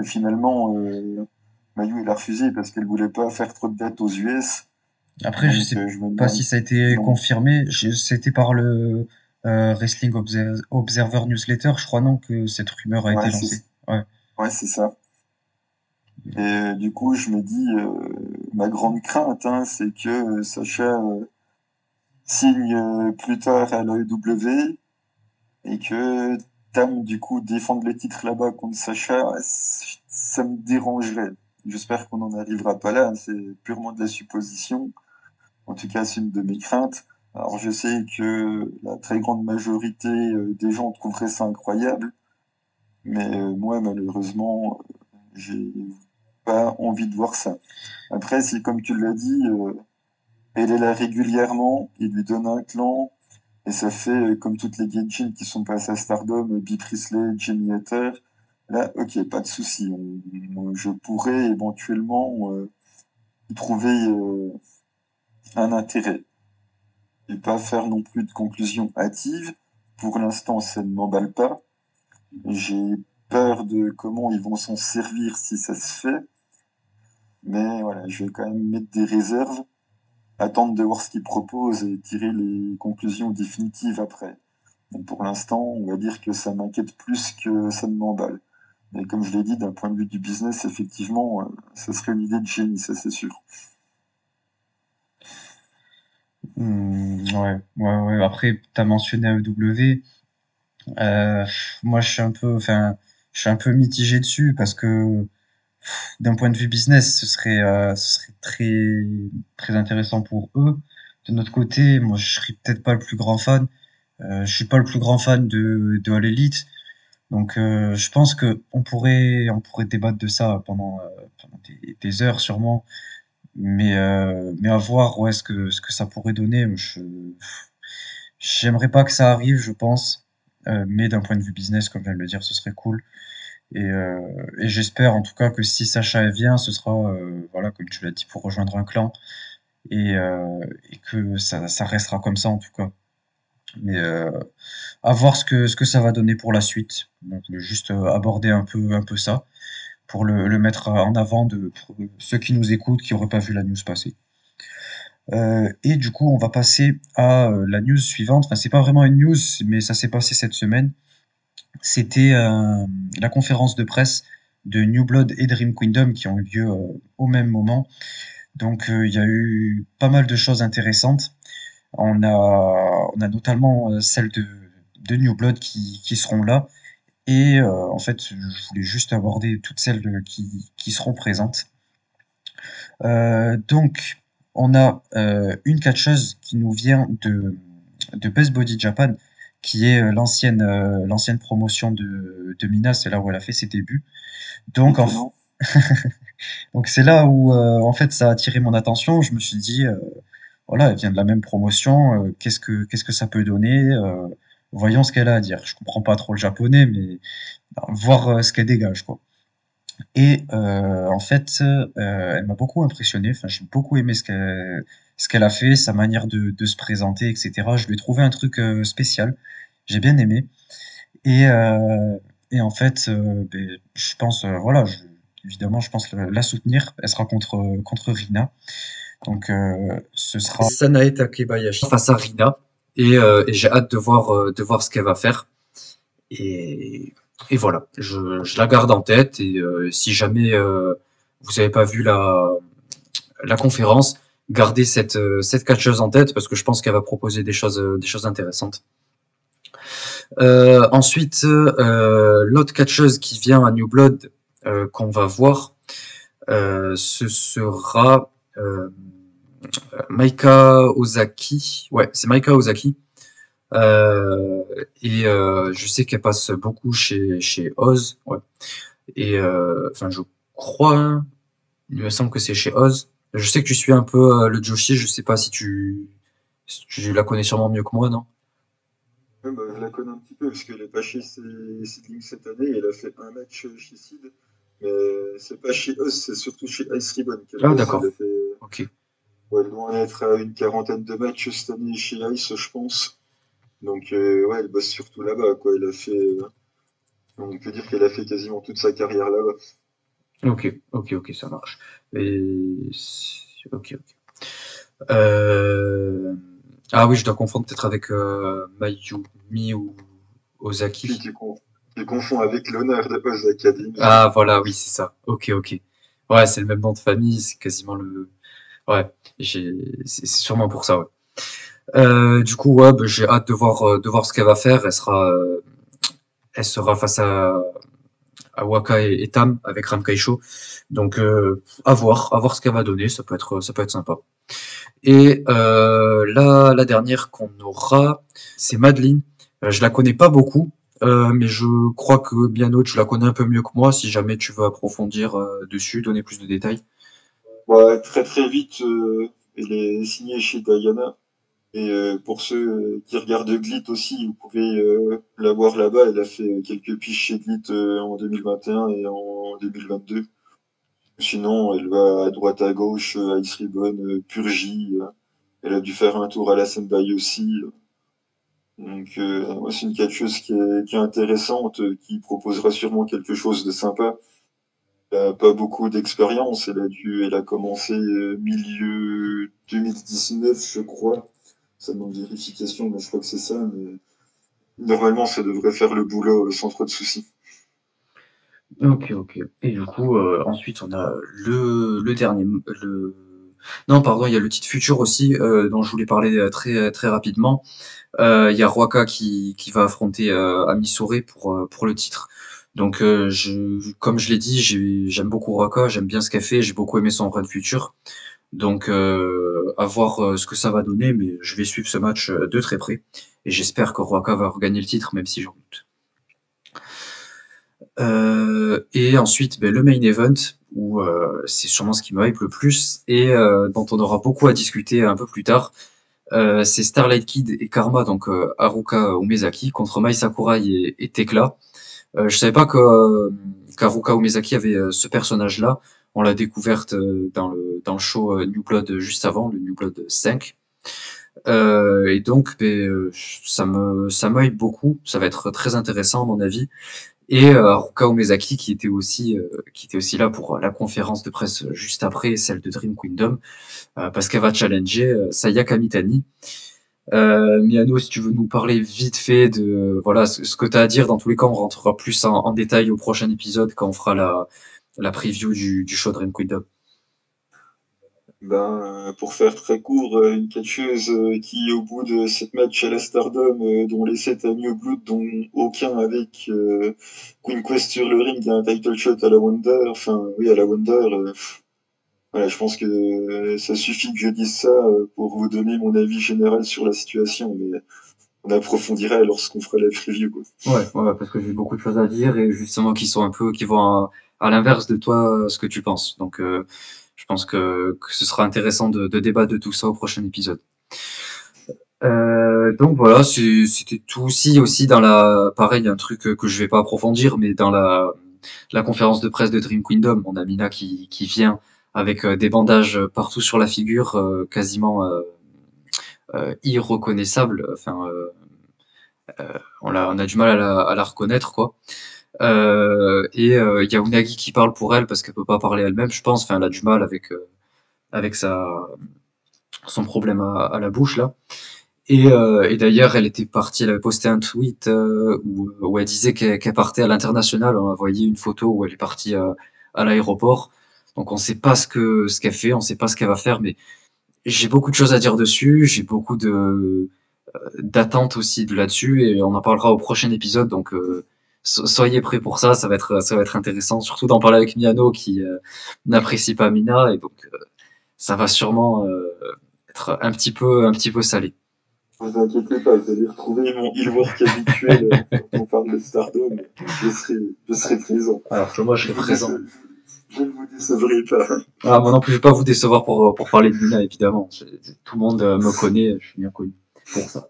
Et finalement, euh, Mayu, elle a refusé parce qu'elle voulait pas faire trop de dates aux US. Après, donc, je sais je pas si ça a été non. confirmé. C'était par le euh, Wrestling Observer, Observer Newsletter, je crois, non, que cette rumeur a ouais, été lancée. Ouais, ouais c'est ça. Et euh, du coup, je me dis, euh, ma grande crainte, hein, c'est que euh, Sacha signe plus tard à l'AEW et que Tam, du coup, défende le titre là-bas contre Sacha, ça me dérangerait. J'espère qu'on n'en arrivera pas là, hein, c'est purement de la supposition. En tout cas, c'est une de mes craintes. Alors, je sais que la très grande majorité des gens trouveraient ça incroyable, mais moi, malheureusement, j'ai pas envie de voir ça. Après, si comme tu l'as dit, euh, elle est là régulièrement, il lui donne un clan, et ça fait euh, comme toutes les Genshin qui sont passées à Stardom, Bee Priestley, Jenny Hatter. Là, ok, pas de souci. je pourrais éventuellement euh, trouver euh, un intérêt et pas faire non plus de conclusion hâtive. Pour l'instant, ça ne m'emballe pas. J'ai peur de comment ils vont s'en servir si ça se fait. Mais voilà, je vais quand même mettre des réserves, attendre de voir ce qu'ils proposent et tirer les conclusions définitives après. Donc pour l'instant, on va dire que ça m'inquiète plus que ça ne m'emballe. Mais comme je l'ai dit, d'un point de vue du business, effectivement, ça serait une idée de génie, ça c'est sûr. Mmh, ouais, ouais, ouais. Après, tu as mentionné AEW. Euh, moi, je suis un peu, enfin, je suis un peu mitigé dessus parce que d'un point de vue business, ce serait, euh, ce serait très, très intéressant pour eux. De notre côté, moi, je serais peut-être pas le plus grand fan. Euh, je suis pas le plus grand fan de, de All Elite. Donc, euh, je pense que on pourrait, on pourrait débattre de ça pendant, euh, pendant des, des, heures sûrement. Mais, euh, mais à voir ouais, ce que, ce que ça pourrait donner. Je, j'aimerais pas que ça arrive, je pense. Euh, mais d'un point de vue business, comme je viens de le dire, ce serait cool. Et, euh, et j'espère en tout cas que si Sacha vient, ce sera, euh, voilà, comme tu l'as dit, pour rejoindre un clan. Et, que ça, restera comme ça en tout cas. Mais à voir ce que, ce que ça va donner pour la suite. Donc, juste aborder un peu, un peu ça pour le, le mettre en avant de pour ceux qui nous écoutent qui n'auraient pas vu la news passer. Euh, et du coup, on va passer à euh, la news suivante. Enfin, c'est pas vraiment une news, mais ça s'est passé cette semaine. C'était euh, la conférence de presse de New Blood et Dream Kingdom qui ont eu lieu au même moment. Donc, il y a eu pas mal de choses intéressantes. On a, on a notamment celles de, de New Blood qui, qui seront là. Et en fait, je voulais juste aborder toutes celles qui, qui seront présentes. Donc, on a euh, une catcheuse qui nous vient de, de Best Body Japan, qui est euh, l'ancienne euh, l'ancienne promotion de, de Mina, c'est là où elle a fait ses débuts. Donc, en, donc c'est là où euh, en fait ça a attiré mon attention. Je me suis dit, euh, voilà, elle vient de la même promotion, qu'est-ce que qu'est-ce que ça peut donner? voyons ce qu'elle a à dire. Je comprends pas trop le japonais, mais voir ce qu'elle dégage, quoi. Et euh, en fait, euh, elle m'a beaucoup impressionné. Enfin, j'ai beaucoup aimé ce qu'elle ce qu'elle a fait, sa manière de, se présenter, etc. Je lui ai trouvé un truc euh, spécial. J'ai bien aimé. Et, et en fait, ben, je pense, voilà, évidemment, je pense la, soutenir. Elle sera contre, contre Rina. Donc, ce sera. Sanae Takebayashi. face à Rina et, et j'ai hâte de voir de voir ce qu'elle va faire et, et voilà je, je la garde en tête et euh, si jamais euh, vous avez pas vu la la conférence gardez cette euh, cette catcheuse en tête parce que je pense qu'elle va proposer des choses euh, des choses intéressantes euh, ensuite euh, l'autre catcheuse qui vient à New Blood qu'on va voir ce sera Maika Ozaki, ouais, c'est Maika Ozaki. Euh, et euh, je sais qu'elle passe beaucoup chez chez Oz, ouais. Et euh, enfin, je crois, hein, il me semble que c'est chez Oz. Je sais que tu suis un peu euh, le Joshi. Je sais pas si tu si tu la connais sûrement mieux que moi, non? Ouais, bah, je la connais un petit peu parce qu'elle est pas chez Seedling cette année. Elle a fait un match chez Seed. Mais c'est pas chez Oz, c'est surtout chez Ice Ribbon qu'elle Ah, d'accord. Fait, Ok. ouais, elle doit en être à une quarantaine de matchs cette année chez Ice, je pense. Donc, euh, ouais, elle bosse surtout là-bas, quoi. Elle a fait, euh, on peut dire qu'elle a fait quasiment toute sa carrière là-bas. Ok, ok, ok, ça marche. Et ok, ok. Euh... Ah oui, je dois confondre peut-être avec euh, Mayumi ou Ozaki. tu, con- tu confonds avec l'honneur de Oz Academy. Ah voilà, oui, c'est ça. Ok, ok. Ouais, c'est le même nom de famille, c'est quasiment le. Ouais, c'est sûrement pour ça, ouais. Euh, du coup, ouais, bah, j'ai hâte de voir, euh, de voir ce qu'elle va faire. Elle sera, euh, elle sera face à, à Waka et, Tam avec Ram Kaisho. Donc, euh, à voir, à voir ce qu'elle va donner. Ça peut être, ça peut être sympa. Et euh, là, la dernière qu'on aura, c'est Madeline. Euh, je la connais pas beaucoup, mais je crois que bien autre, je la connais un peu mieux que moi. Si jamais tu veux approfondir dessus, donner plus de détails. Ouais, très très vite, elle est signée chez Diana. Et euh, pour ceux euh, qui regardent Glit aussi, vous pouvez euh, la voir là-bas. Elle a fait quelques piches chez Glit en 2021 et en 2022. Sinon, elle va à droite à gauche, Ice Ribbon, Purgie. elle a dû faire un tour à la Sendai aussi. Donc, c'est une catcheuse qui est, qui est intéressante, qui proposera sûrement quelque chose de sympa. Elle a pas beaucoup d'expérience. Elle a dû, elle a commencé milieu 2019, je crois. Ça demande vérification, mais je crois que c'est ça. Mais normalement, ça devrait faire le boulot euh, sans trop de soucis. Ok, ok. Et du coup, euh, ensuite, on a le, le dernier, le... Non, pardon, il y a le titre futur aussi, euh, dont je voulais parler euh, très, très rapidement. Euh, il y a Ruaka qui, qui va affronter euh, Amisore pour, pour le titre. Donc, je, comme je l'ai dit, j'ai- j'aime beaucoup Ruaka, j'aime bien ce qu'elle fait, j'ai beaucoup aimé son run futur. Donc, euh, à voir euh, ce que ça va donner, mais je vais suivre ce match euh, de très près. Et j'espère que Ruaka va regagner le titre, même si j'en doute. Euh, et ensuite, ben, le main event, où c'est sûrement ce qui me hype le plus, et dont on aura beaucoup à discuter un peu plus tard. C'est Starlight Kid et Karma, donc Haruka Umezaki, contre Mai Sakurai et, Tekla. Je savais pas que qu'Haruka Umezaki avait ce personnage-là. On l'a découverte euh, dans le dans le show euh, New Blood juste avant, le New Blood 5. Euh, et donc, ben, euh, ça me ça m'hype beaucoup. Ça va être très intéressant à mon avis. Et euh, Haruka Umezaki qui était aussi euh, qui était aussi là pour la conférence de presse juste après celle de Dream Kingdom euh, parce qu'elle va challenger euh, Sayaka Mitani. Euh, Miano, si tu veux nous parler vite fait de voilà ce, ce que tu as à dire, dans tous les cas, on rentrera plus en, en détail au prochain épisode quand on fera la, la preview du, du show Dream Kingdom. Ben, euh, pour faire très court, euh, une catcheuse euh, qui, au bout de sept matchs à la Stardom, dont les sept a mis au blood, dont aucun avec euh, Queen Quest sur le ring et un title shot à la Wonder, enfin, oui, à la Wonder, euh, voilà, je pense que euh, ça suffit que je dise ça pour vous donner mon avis général sur la situation, mais on approfondira lorsqu'on fera la preview, quoi. Ouais, ouais, parce que j'ai beaucoup de choses à dire et justement qui sont un peu qui vont à, à l'inverse de toi ce que tu penses. Donc euh, je pense que, que ce sera intéressant de, de débattre de tout ça au prochain épisode. Euh, donc voilà, c'était tout aussi aussi dans la pareil un truc que je vais pas approfondir, mais dans la la conférence de presse de Dream Kingdom, on a Mina qui qui vient avec euh, des bandages partout sur la figure, euh, quasiment euh, euh, irreconnaissables. Enfin, euh, on a on a du mal à la, à la reconnaître quoi. Euh, et euh, il y a Unagi qui parle pour elle parce qu'elle peut pas parler elle-même, je pense. Enfin, elle a du mal avec euh, avec sa son problème à, à la bouche là. Et, euh, et d'ailleurs, elle était partie, elle avait posté un tweet euh, où, où elle disait qu'elle qu'elle partait à l'international. On a envoyé une photo où elle est partie euh, à l'aéroport. Donc on sait pas ce que ce qu'elle fait, on sait pas ce qu'elle va faire, mais j'ai beaucoup de choses à dire dessus. J'ai beaucoup de d'attentes aussi de là-dessus et on en parlera au prochain épisode. Donc euh, so- soyez prêts pour ça, ça va être ça va être intéressant, surtout d'en parler avec Miano qui euh, n'apprécie pas Mina et donc euh, ça va sûrement euh, être un petit peu un petit peu salé. Ne vous inquiétez pas, vous allez retrouver mon e-work habituel euh, quand on parle de Stardom. Je serai, je serai présent. Alors que moi je serai présent. Je ne vous décevrai pas. Ah, moi non plus, je vais pas vous décevoir pour, pour parler de Mina, évidemment. Tout le monde euh, me connaît, je suis bien connu pour ça.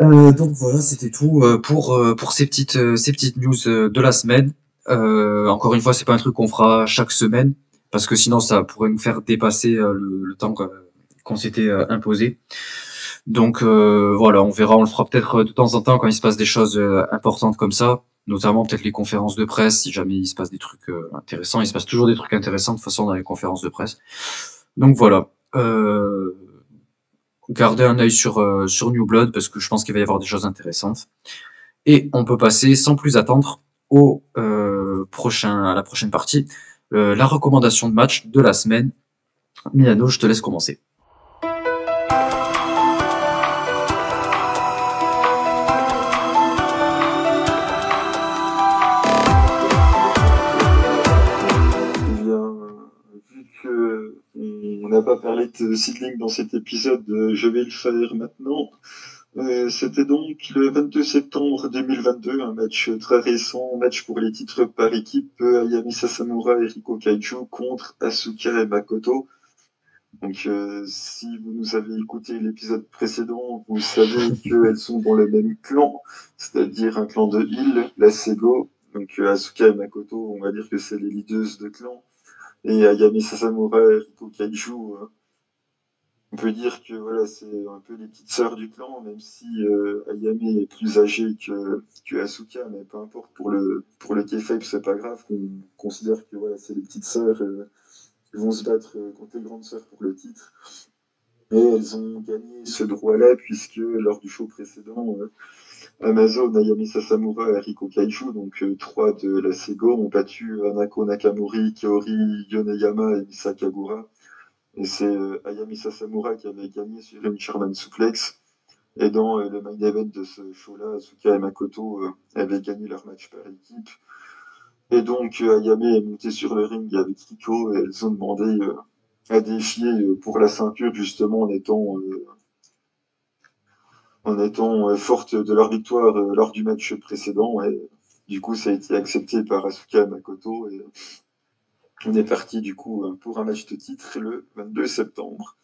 Euh, donc voilà, c'était tout euh, pour, euh, pour ces petites, ces petites news de la semaine. Encore une fois, c'est pas un truc qu'on fera chaque semaine, parce que sinon ça pourrait nous faire dépasser le, le temps qu'on s'était imposé. Donc voilà, on verra, on le fera peut-être de temps en temps quand il se passe des choses importantes comme ça, notamment peut-être les conférences de presse, si jamais il se passe des trucs intéressants. Il se passe toujours des trucs intéressants de toute façon dans les conférences de presse. Donc voilà. Euh, gardez un œil sur, euh, sur New Blood parce que je pense qu'il va y avoir des choses intéressantes. Et on peut passer sans plus attendre au euh, prochain, à la prochaine partie, euh, la recommandation de match de la semaine. Milano, je te laisse commencer. De Seedling dans cet épisode, euh, je vais le faire maintenant. Euh, C'était donc le 22 septembre 2022, un match très récent, match pour les titres par équipe, euh, Ayami Sasamura et Riko Kaiju contre Asuka et Makoto. Donc, euh, si vous nous avez écouté l'épisode précédent, vous savez qu'elles sont dans le même clan, c'est-à-dire un clan de Hill, la Sego. Donc, euh, Asuka et Makoto, on va dire que c'est les leaders de clan. Et Ayami Sasamura et Riko Kaiju, euh, on peut dire que voilà, c'est un peu les petites sœurs du clan, même si euh, Ayami est plus âgée que, que Asuka, mais peu importe, pour le, pour le c'est pas grave, on considère que voilà, c'est les petites sœurs euh, qui vont se battre euh, contre les grandes sœurs pour le titre. Et elles ont gagné ce droit-là, puisque lors du show précédent, euh, Amazon, Ayami Sasamura et Riko Kaiju, donc euh, trois de la Sego, ont battu Anako Nakamori, Kaori Yoneyama et Misa Kagura. Et c'est euh, Ayami Sasamura qui avait gagné sur une Sherman Suplex. Et dans euh, le main event de ce show-là, Asuka et Makoto euh, avaient gagné leur match par équipe. Et donc Ayami est montée sur le ring avec Riko et elles ont demandé à défier pour la ceinture justement en étant en étant fortes de leur victoire lors du match précédent. Et Du coup, ça a été accepté par Asuka Makoto et on est parti du coup pour un match de titre le 22 septembre.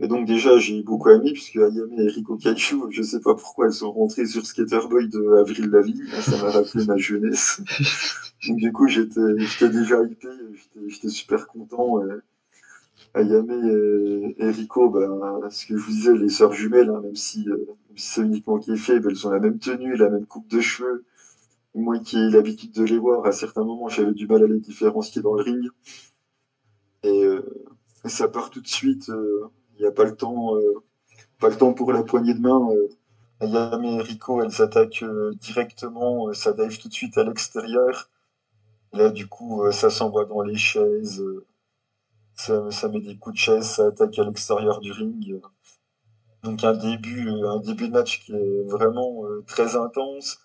Et donc déjà, j'ai beaucoup aimé, puisque Ayame et Riko Kaiju, je sais pas pourquoi elles sont rentrées sur Skater Boy de Avril Lavigne, ça m'a rappelé ma jeunesse. donc du coup, j'étais, j'étais déjà hypé, j'étais, super content. Ayame et, Riko, ben, ce que je vous disais, les sœurs jumelles, hein, même si, euh, si c'est uniquement qui est fait, ben, elles ont la même tenue, la même coupe de cheveux. Moi qui ai l'habitude de les voir, à certains moments, j'avais du mal à les différencier dans le ring. Et euh, ça part tout de suite. Euh, il n'y a pas le temps, euh, pas le temps pour la poignée de main. Ayame et Rico, elles attaquent directement, ça dive tout de suite à l'extérieur. Là, du coup, ça s'envoie dans les chaises, ça, ça, met des coups de chaise, ça attaque à l'extérieur du ring. Donc un début, un début de match qui est vraiment très intense.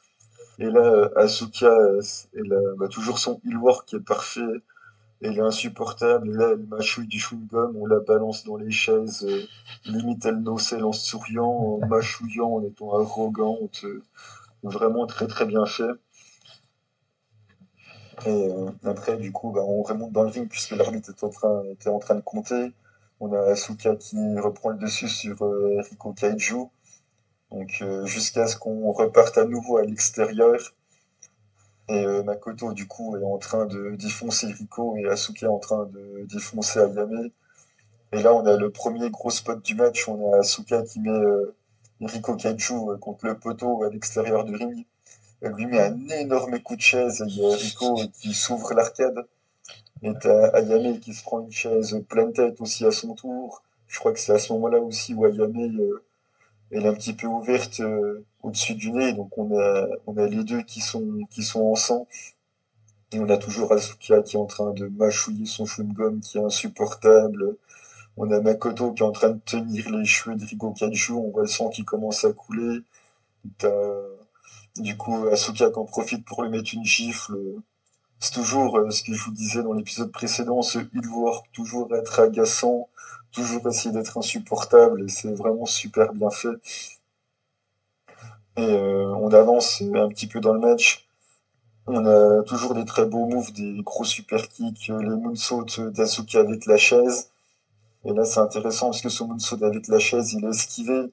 Et là, Asuka, elle a bah, toujours son heal work qui est parfait. Elle est insupportable. Et là, elle mâchouille du chewing-gum, on la balance dans les chaises. Euh, limite, elle nocelle en souriant, en mâchouillant, en étant arrogante. Euh, vraiment très très bien fait. Et euh, après, du coup, bah, on remonte dans le ring puisque l'arbitre était en train, était en train de compter. On a Asuka qui reprend le dessus sur Rico Kaiju. Donc euh, jusqu'à ce qu'on reparte à nouveau à l'extérieur. Et euh, Makoto, du coup, est en train de défoncer Riko et Asuka est en train de défoncer Ayame. Et là, on a le premier gros spot du match. On a Asuka qui met euh, Riko Kaiju contre le poteau à l'extérieur du ring. Elle lui met un énorme coup de chaise. Il y a Riko qui s'ouvre l'arcade. Et t'as Ayame qui se prend une chaise pleine tête aussi à son tour. Je crois que c'est à ce moment-là aussi où Ayame elle est un petit peu ouverte euh, au-dessus du nez, donc on a, on a les deux qui sont, qui sont en. Et on a toujours Asuka qui est en train de mâchouiller son chewing-gum qui est insupportable. On a Makoto qui est en train de tenir les cheveux de Rigo Kaiju, on voit le sang qui commence à couler. du coup Asuka qui en profite pour lui mettre une gifle. C'est toujours euh, ce que je vous disais dans l'épisode précédent, ce work, toujours être agaçant, toujours essayer d'être insupportable et c'est vraiment super bien fait. Et euh, on avance un petit peu dans le match. On a toujours des très beaux moves, des gros super kicks, les moonsaults d'Asuka avec la chaise. Et là, c'est intéressant parce que ce moonsault avec la chaise, il est esquivé.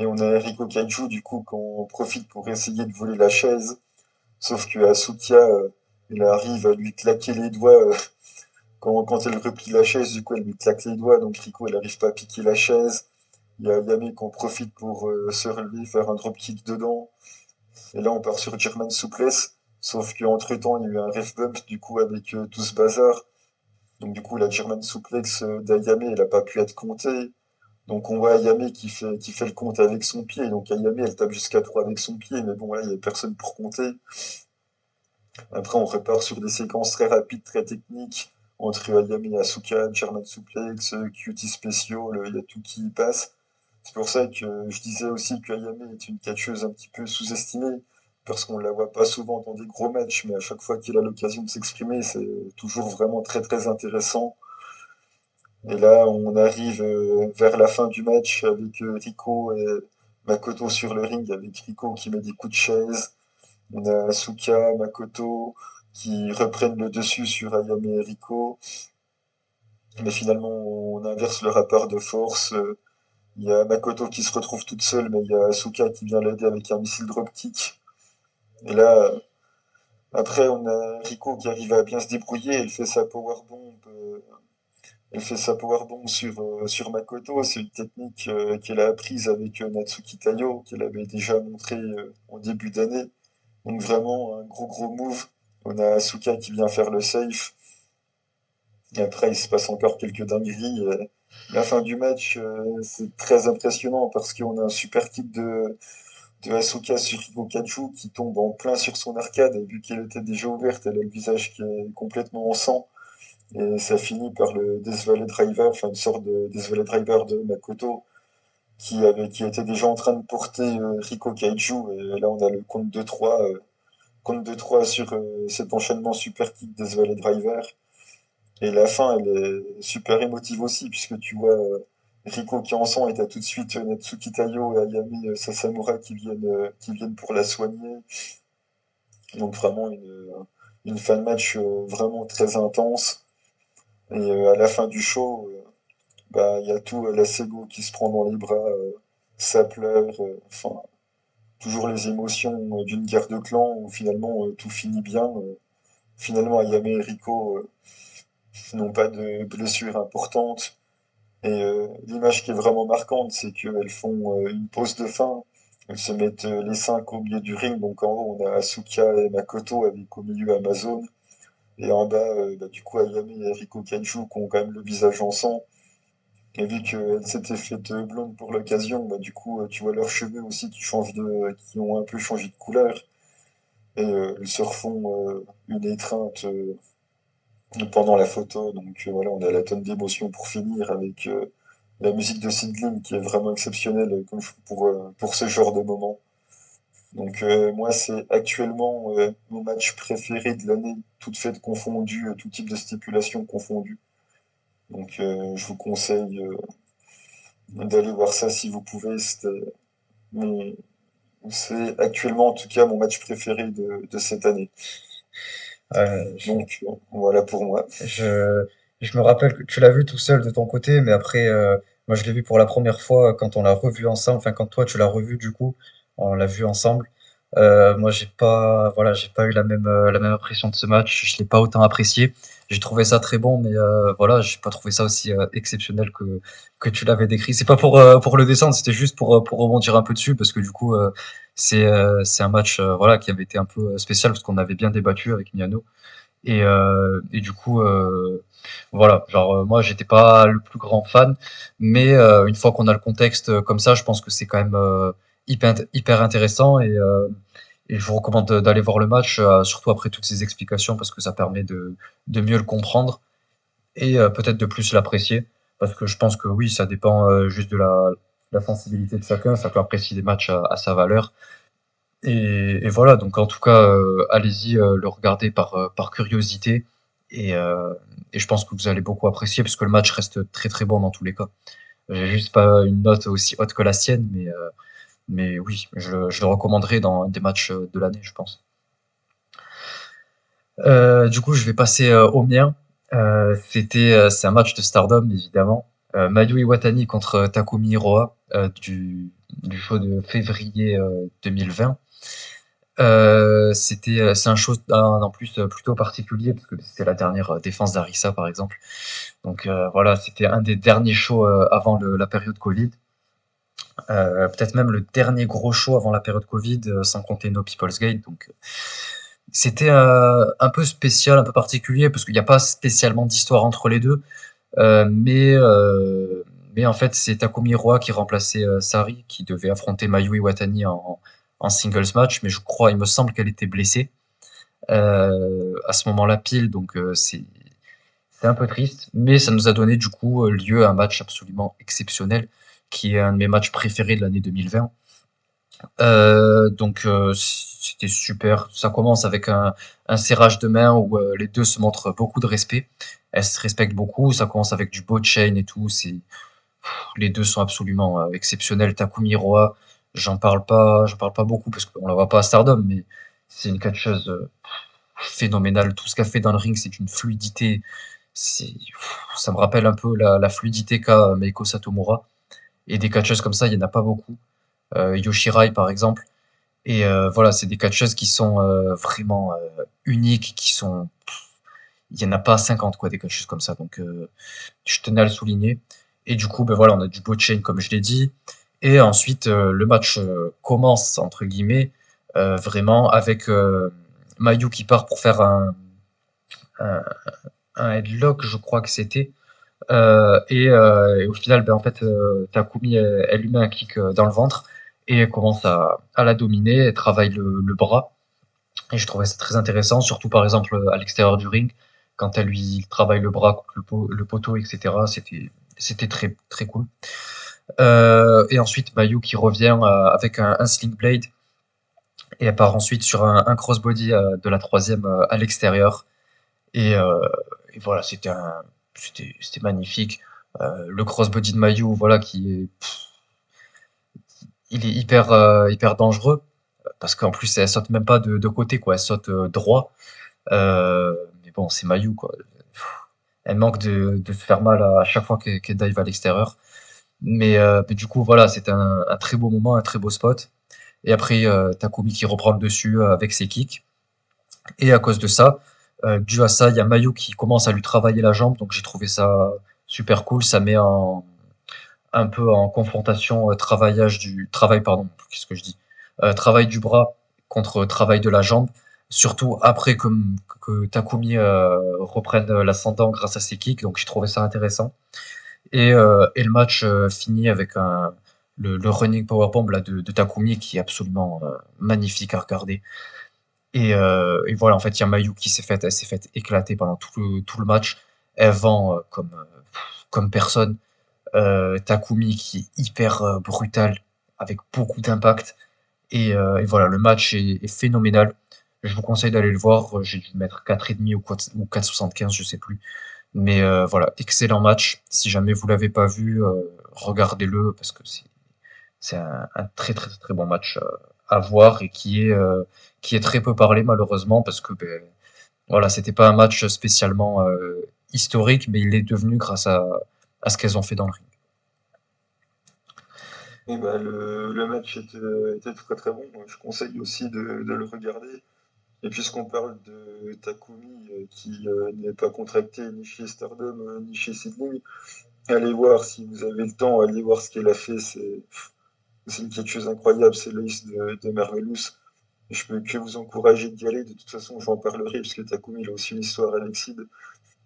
Et on a Rico Kaiju, du coup, qu'on profite pour essayer de voler la chaise. Sauf que Asuka, euh, il arrive à lui claquer les doigts euh, quand, elle replie la chaise, du coup, elle lui claque les doigts, donc Rico, elle n'arrive pas à piquer la chaise. Il y a Yami qui en profite pour euh, se relever, faire un dropkick dedans. Et là, on part sur German Souplesse. Sauf qu'entre temps, il y a eu un ref bump, du coup, avec euh, tout ce bazar. Donc, du coup, la German Suplex euh, d'Ayame, elle n'a pas pu être comptée. Donc, on voit Ayame qui fait, qui fait le compte avec son pied. Donc, Ayame, elle tape jusqu'à 3 avec son pied. Mais bon, là, il n'y a personne pour compter. Après, on repart sur des séquences très rapides, très techniques entre Ayami Asuka, German Suplex, Cutie spéciaux, il y a tout qui passe. C'est pour ça que je disais aussi que Ayami est une catcheuse un petit peu sous-estimée, parce qu'on la voit pas souvent dans des gros matchs, mais à chaque fois qu'il a l'occasion de s'exprimer, c'est toujours vraiment très très intéressant. Et là, on arrive euh, vers la fin du match avec euh, Rico et Makoto sur le ring, avec Rico qui met des coups de chaise. On a Asuka, Makoto, qui reprennent le dessus sur Ayame et Rico. Mais finalement, on inverse le rapport de force. Il y a Makoto qui se retrouve toute seule, mais il y a Asuka qui vient l'aider avec un missile dropkick. Et là, après, on a Rico qui arrive à bien se débrouiller. Elle fait sa powerbomb. Euh, elle fait sa powerbomb sur, euh, sur Makoto. C'est une technique euh, qu'elle a apprise avec Natsuki Tayo, qu'elle avait déjà montré en début d'année. Donc vraiment un gros gros move. On a Asuka qui vient faire le safe. Et après, il se passe encore quelques dingueries. la fin du match, euh, c'est très impressionnant parce qu'on a un super kick de, de Asuka sur Riko Kaiju qui tombe en plein sur son arcade. Et vu qu'elle était déjà ouverte, elle a le visage qui est complètement en sang. Et ça finit par le Death Driver, enfin une sorte de Death Driver de Makoto qui, avait, qui était déjà en train de porter euh, Riko Kaiju. Et là, on a le compte 2-3 compte de 3 sur euh, cet enchaînement super kick des Valley Driver. Et la fin, elle est super émotive aussi, puisque tu vois euh, Rico qui en sang et t'as tout de suite euh, Natsuki Tayo et Ayami Sasamura qui viennent, qui viennent pour la soigner. Donc vraiment une, une fin de match vraiment très intense. Et à la fin du show, bah il y a tout la Sego qui se prend dans les bras, ça pleure, enfin toujours les émotions d'une guerre de clans où finalement tout finit bien. Finalement Ayame et Rico n'ont pas de blessures importantes. Et euh, l'image qui est vraiment marquante, c'est qu'elles font euh, une pause de fin. Elles se mettent euh, les cinq au milieu du ring. Donc en haut, on a Asuka et Makoto avec au milieu Amazon. Et en bas, bah, du coup, Ayame et Riko Kaiju qui ont quand même le visage en sang. Et vu qu'elles s'étaient faites blondes pour l'occasion, bah, du coup, tu vois leurs cheveux aussi qui changent de, qui ont un peu changé de couleur. Et elles se refont une étreinte pendant la photo. Donc euh, voilà, on a la tonne d'émotions pour finir avec euh, la musique de Sidling qui est vraiment exceptionnelle euh, pour, pour ce genre de moment. Donc moi, c'est actuellement mon match préféré de l'année, toutes faites confondues, tout type de stipulation confondues. Donc je vous conseille d'aller voir ça si vous pouvez. C'est actuellement en tout cas mon match préféré de, de cette année. Euh, Donc voilà pour moi. Je, je me rappelle que tu l'as vu tout seul de ton côté, mais après, euh, moi je l'ai vu pour la première fois quand on l'a revu ensemble. Enfin, quand toi tu l'as revu du coup, on l'a vu ensemble. Euh, moi j'ai pas, voilà, j'ai pas eu la même euh, la même impression de ce match. Je l'ai pas autant apprécié. J'ai trouvé ça très bon, mais euh, voilà, j'ai pas trouvé ça aussi euh, exceptionnel que que tu l'avais décrit. C'est pas pour pour le descendre, c'était juste pour pour rebondir un peu dessus parce que du coup c'est euh, c'est un match euh, voilà qui avait été un peu spécial parce qu'on avait bien débattu avec Miano et euh, et du coup voilà genre moi j'étais pas le plus grand fan mais une fois qu'on a le contexte comme ça je pense que c'est quand même hyper hyper intéressant et et je vous recommande d'aller voir le match, surtout après toutes ces explications, parce que ça permet de, de mieux le comprendre et peut-être de plus l'apprécier. Parce que je pense que oui, ça dépend juste de la, sensibilité de chacun, ça peut apprécier des matchs à, sa valeur. Et, voilà, donc en tout cas, euh, allez-y euh, le regarder par, euh, par curiosité. Et, et, je pense que vous allez beaucoup apprécier parce que le match reste très très bon dans tous les cas. J'ai juste pas une note aussi haute que la sienne, mais, mais oui, je, je, le recommanderais dans des matchs de l'année, je pense. du coup, je vais passer au mien. C'était, c'est un match de Stardom évidemment. Mayu Iwatani contre Takumi Hiroa. Euh, du, du show de février 2020. Euh, euh, c'était c'est un show en plus plutôt particulier parce que c'était la dernière défense d'Arisa par exemple. Donc voilà, c'était un des derniers shows avant la période Covid. Peut-être même le dernier gros show avant la période Covid, sans compter No People's Gate. Donc, c'était un peu spécial, un peu particulier, parce qu'il n'y a pas spécialement d'histoire entre les deux. mais, mais en fait, c'est Takumi Roa qui remplaçait euh, Sari, qui devait affronter Mayu Iwatani en, en singles match, mais je crois, il me semble qu'elle était blessée euh, à ce moment-là pile, donc euh, c'est un peu triste, mais ça nous a donné du coup lieu à un match absolument exceptionnel, qui est un de mes matchs préférés de l'année 2020. donc c'était super. Ça commence avec un, serrage de main où les deux se montrent beaucoup de respect. Elles se respectent beaucoup. Ça commence avec du beau chain et tout. C'est les deux sont absolument euh, exceptionnels. Takumi Roa, j'en parle pas, j'en parle pas beaucoup parce qu'on la voit pas à Stardom, mais c'est une catcheuse euh, phénoménale. Tout ce qu'elle fait dans le ring, c'est une fluidité. ça me rappelle un peu la, fluidité qu'a Meiko Satomura. Et des catcheuses comme ça, il y en a pas beaucoup. Euh, Yoshirai, par exemple. Et voilà, c'est des catcheuses qui sont vraiment uniques, qui sont. Il y en a pas 50 quoi, des catcheuses comme ça. Donc, je tenais à le souligner. Et du coup, ben voilà, on a du chain comme je l'ai dit. Et ensuite, euh, le match euh, commence, entre guillemets, euh, vraiment avec Mayu qui part pour faire un, un, headlock, je crois que c'était. Et, et, au final, ben, en fait, Takumi, elle, lui met un kick dans le ventre et elle commence à, à la dominer, elle travaille le, le, bras. Et je trouvais ça très intéressant, surtout par exemple à l'extérieur du ring, quand elle lui travaille le bras le, poteau, etc. C'était c'était très, très cool. Euh, et ensuite, Mayu qui revient euh, avec un, un, Sling Blade et elle part ensuite sur un, un crossbody euh, de la troisième à l'extérieur. Et, et, voilà, c'était c'était magnifique. le crossbody de Mayu, voilà, qui est, il est hyper, hyper dangereux. parce qu'en plus, elle saute même pas de, côté, quoi. Elle saute droit. mais bon, c'est Mayu, quoi. Elle manque de, de faire mal à, chaque fois qu'elle dive à l'extérieur. Mais, du coup, voilà, c'était un, un, très beau moment, un très beau spot. Et après, Takumi qui reprend le dessus avec ses kicks. Et à cause de ça, euh, dû à ça, il y a Mayu qui commence à lui travailler la jambe, donc j'ai trouvé ça super cool. Ça met un peu en confrontation euh, travaillage du travail, pardon, qu'est-ce que je dis, euh, travail du bras contre travail de la jambe. Surtout après que, que Takumi euh, reprenne l'ascendant grâce à ses kicks, donc j'ai trouvé ça intéressant. Et, euh, et le match euh, finit avec un, le, running powerbomb là, de Takumi qui est absolument magnifique à regarder. Et, euh, et, voilà, en fait, il y a Mayu qui s'est fait, elle s'est fait éclater pendant tout le, match. Elle vend euh, comme, euh, comme personne. Takumi qui est hyper brutal, avec beaucoup d'impact. Et, voilà, le match est, est, phénoménal. Je vous conseille d'aller le voir. J'ai dû mettre 4,5 ou 4,75, je sais plus. Mais voilà, excellent match. Si jamais vous l'avez pas vu, regardez-le parce que c'est un, un, très très très bon match à voir et qui est qui est très peu parlé malheureusement parce que ben, voilà, c'était pas un match spécialement euh, historique, mais il est devenu grâce à, à ce qu'elles ont fait dans le ring. Et bah, le, le, match était, était, très très bon. Je conseille aussi de, de le regarder. Et puisqu'on parle de Takumi euh, qui euh, n'est pas contracté ni chez Stardom euh, ni chez Sydney, allez voir si vous avez le temps, allez voir ce qu'elle a fait. C'est quelque chose incroyable. C'est l'ace de, de Marvelous je peux que vous encourager d'y aller. De toute façon, j'en parlerai, parce que Takumi, il a aussi une histoire à l'Exide.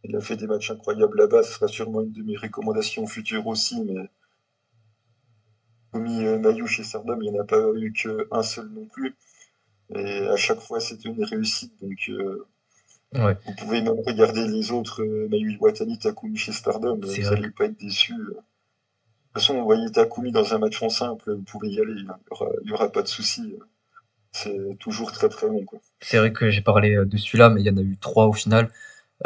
Il a fait des matchs incroyables là-bas. Ce sera sûrement une de mes recommandations futures aussi, mais Takumi euh, Mayu chez Sardom, il n'y en a pas eu qu'un seul non plus. Et à chaque fois, c'était une réussite. Donc, euh, ouais. vous pouvez même regarder les autres euh, Mayu Iwatani, Takumi chez Stardom. Vous n'allez pas être déçus. De toute façon, vous voyez Takumi dans un match en simple, vous pouvez y aller. Il n'y aura, pas de souci c'est toujours très très bon. C'est vrai que j'ai parlé euh, de celui-là, mais il y en a eu trois au final.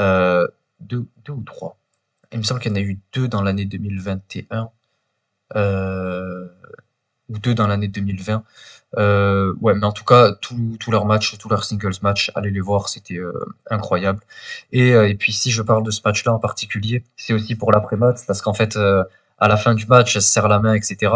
Euh, deux, deux ou trois. Il me semble qu'il y en a eu deux dans l'année 2021. Euh, ou deux dans l'année 2020. Euh, ouais, mais en tout cas, tous leurs matchs, tous leurs singles matchs, allez les voir, c'était euh, incroyable. Et, et puis si je parle de ce match-là en particulier, c'est aussi pour l'après-match, parce qu'en fait, à la fin du match, elle se serre la main, etc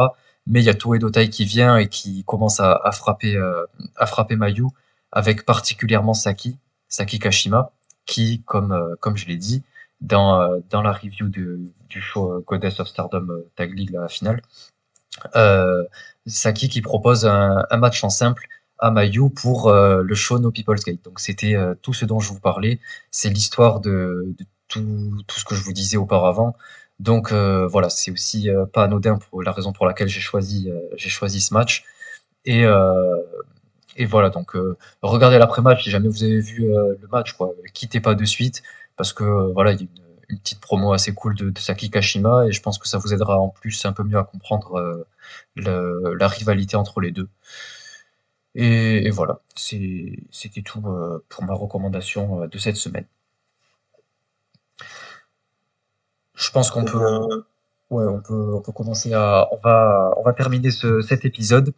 mais il y a Toei Dotai qui vient et qui commence à, frapper euh, à frapper Mayu avec particulièrement Saki Saki Kashima qui comme euh, comme je l'ai dit dans euh, dans la review de, du show Goddess of Stardom Tag League la finale Saki qui propose un, un, match en simple à Mayu pour le show No People's Gate. Donc c'était tout ce dont je vous parlais. C'est l'histoire de, de tout, tout ce que je vous disais auparavant donc euh, voilà, c'est aussi euh, pas anodin pour la raison pour laquelle j'ai choisi, euh, ce match. Et, et voilà, donc regardez l'après-match si jamais vous avez vu le match, quoi. Quittez pas de suite parce que voilà, il y a une, petite promo assez cool de, de, Kashima et je pense que ça vous aidera en plus un peu mieux à comprendre la rivalité entre les deux. Et voilà, c'était tout pour ma recommandation de cette semaine. Je pense qu'on peut, ouais, on peut, on peut commencer à, on va, on va terminer ce, cet épisode.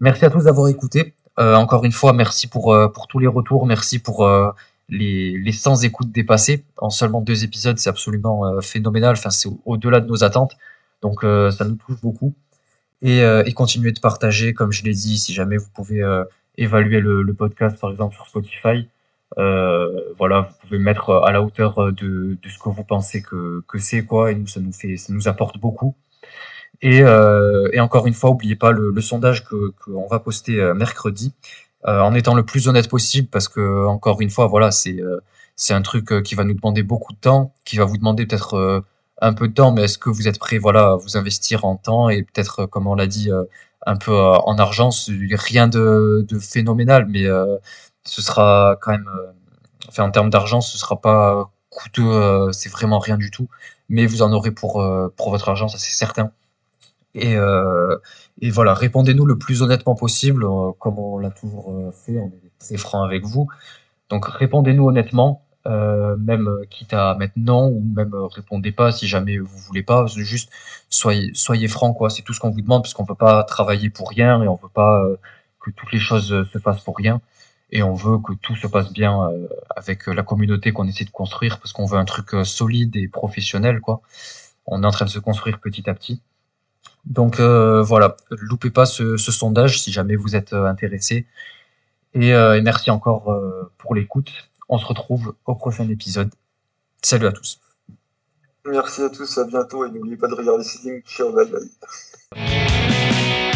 Merci à tous d'avoir écouté. Euh, encore une fois, merci pour, euh, pour tous les retours, merci pour euh, les, les 100 écoutes dépassées en seulement deux épisodes, c'est absolument phénoménal. Enfin, c'est au-delà de nos attentes, donc euh, ça nous touche beaucoup. Et, euh, et continuez de partager, comme je l'ai dit, si jamais vous pouvez évaluer le, le, podcast, par exemple sur Spotify. Euh, voilà, vous pouvez mettre à la hauteur de, de ce que vous pensez que, que c'est quoi, et nous ça nous fait, ça nous apporte beaucoup. Et, euh, et encore une fois, oubliez pas le, le sondage que qu'on va poster euh, mercredi, euh, en étant le plus honnête possible, parce que encore une fois, voilà, c'est euh, c'est un truc qui va nous demander beaucoup de temps, qui va vous demander peut-être un peu de temps, mais est-ce que vous êtes prêt, voilà, à vous investir en temps et peut-être, comme on l'a dit, un peu en argent, rien de, de phénoménal, mais ce sera quand même, euh, enfin en termes d'argent, ce sera pas coûteux, euh, c'est vraiment rien du tout, mais vous en aurez pour, euh, pour votre argent, ça c'est certain. Et, et voilà, répondez-nous le plus honnêtement possible, comme on l'a toujours fait, on est très franc avec vous. Donc répondez-nous honnêtement, euh, même quitte à mettre non ou même répondez pas si jamais vous voulez pas juste soyez soyez franc quoi c'est tout ce qu'on vous demande parce qu'on peut pas travailler pour rien et on peut pas que toutes les choses se passent pour rien et on veut que tout se passe bien euh, avec la communauté qu'on essaie de construire parce qu'on veut un truc euh, solide et professionnel quoi. On est en train de se construire petit à petit. Donc euh, voilà, loupez pas ce, sondage si jamais vous êtes intéressé. Et, merci encore pour l'écoute. On se retrouve au prochain épisode. Salut à tous. Merci à tous, à bientôt et n'oubliez pas de regarder Ciao, bye bye.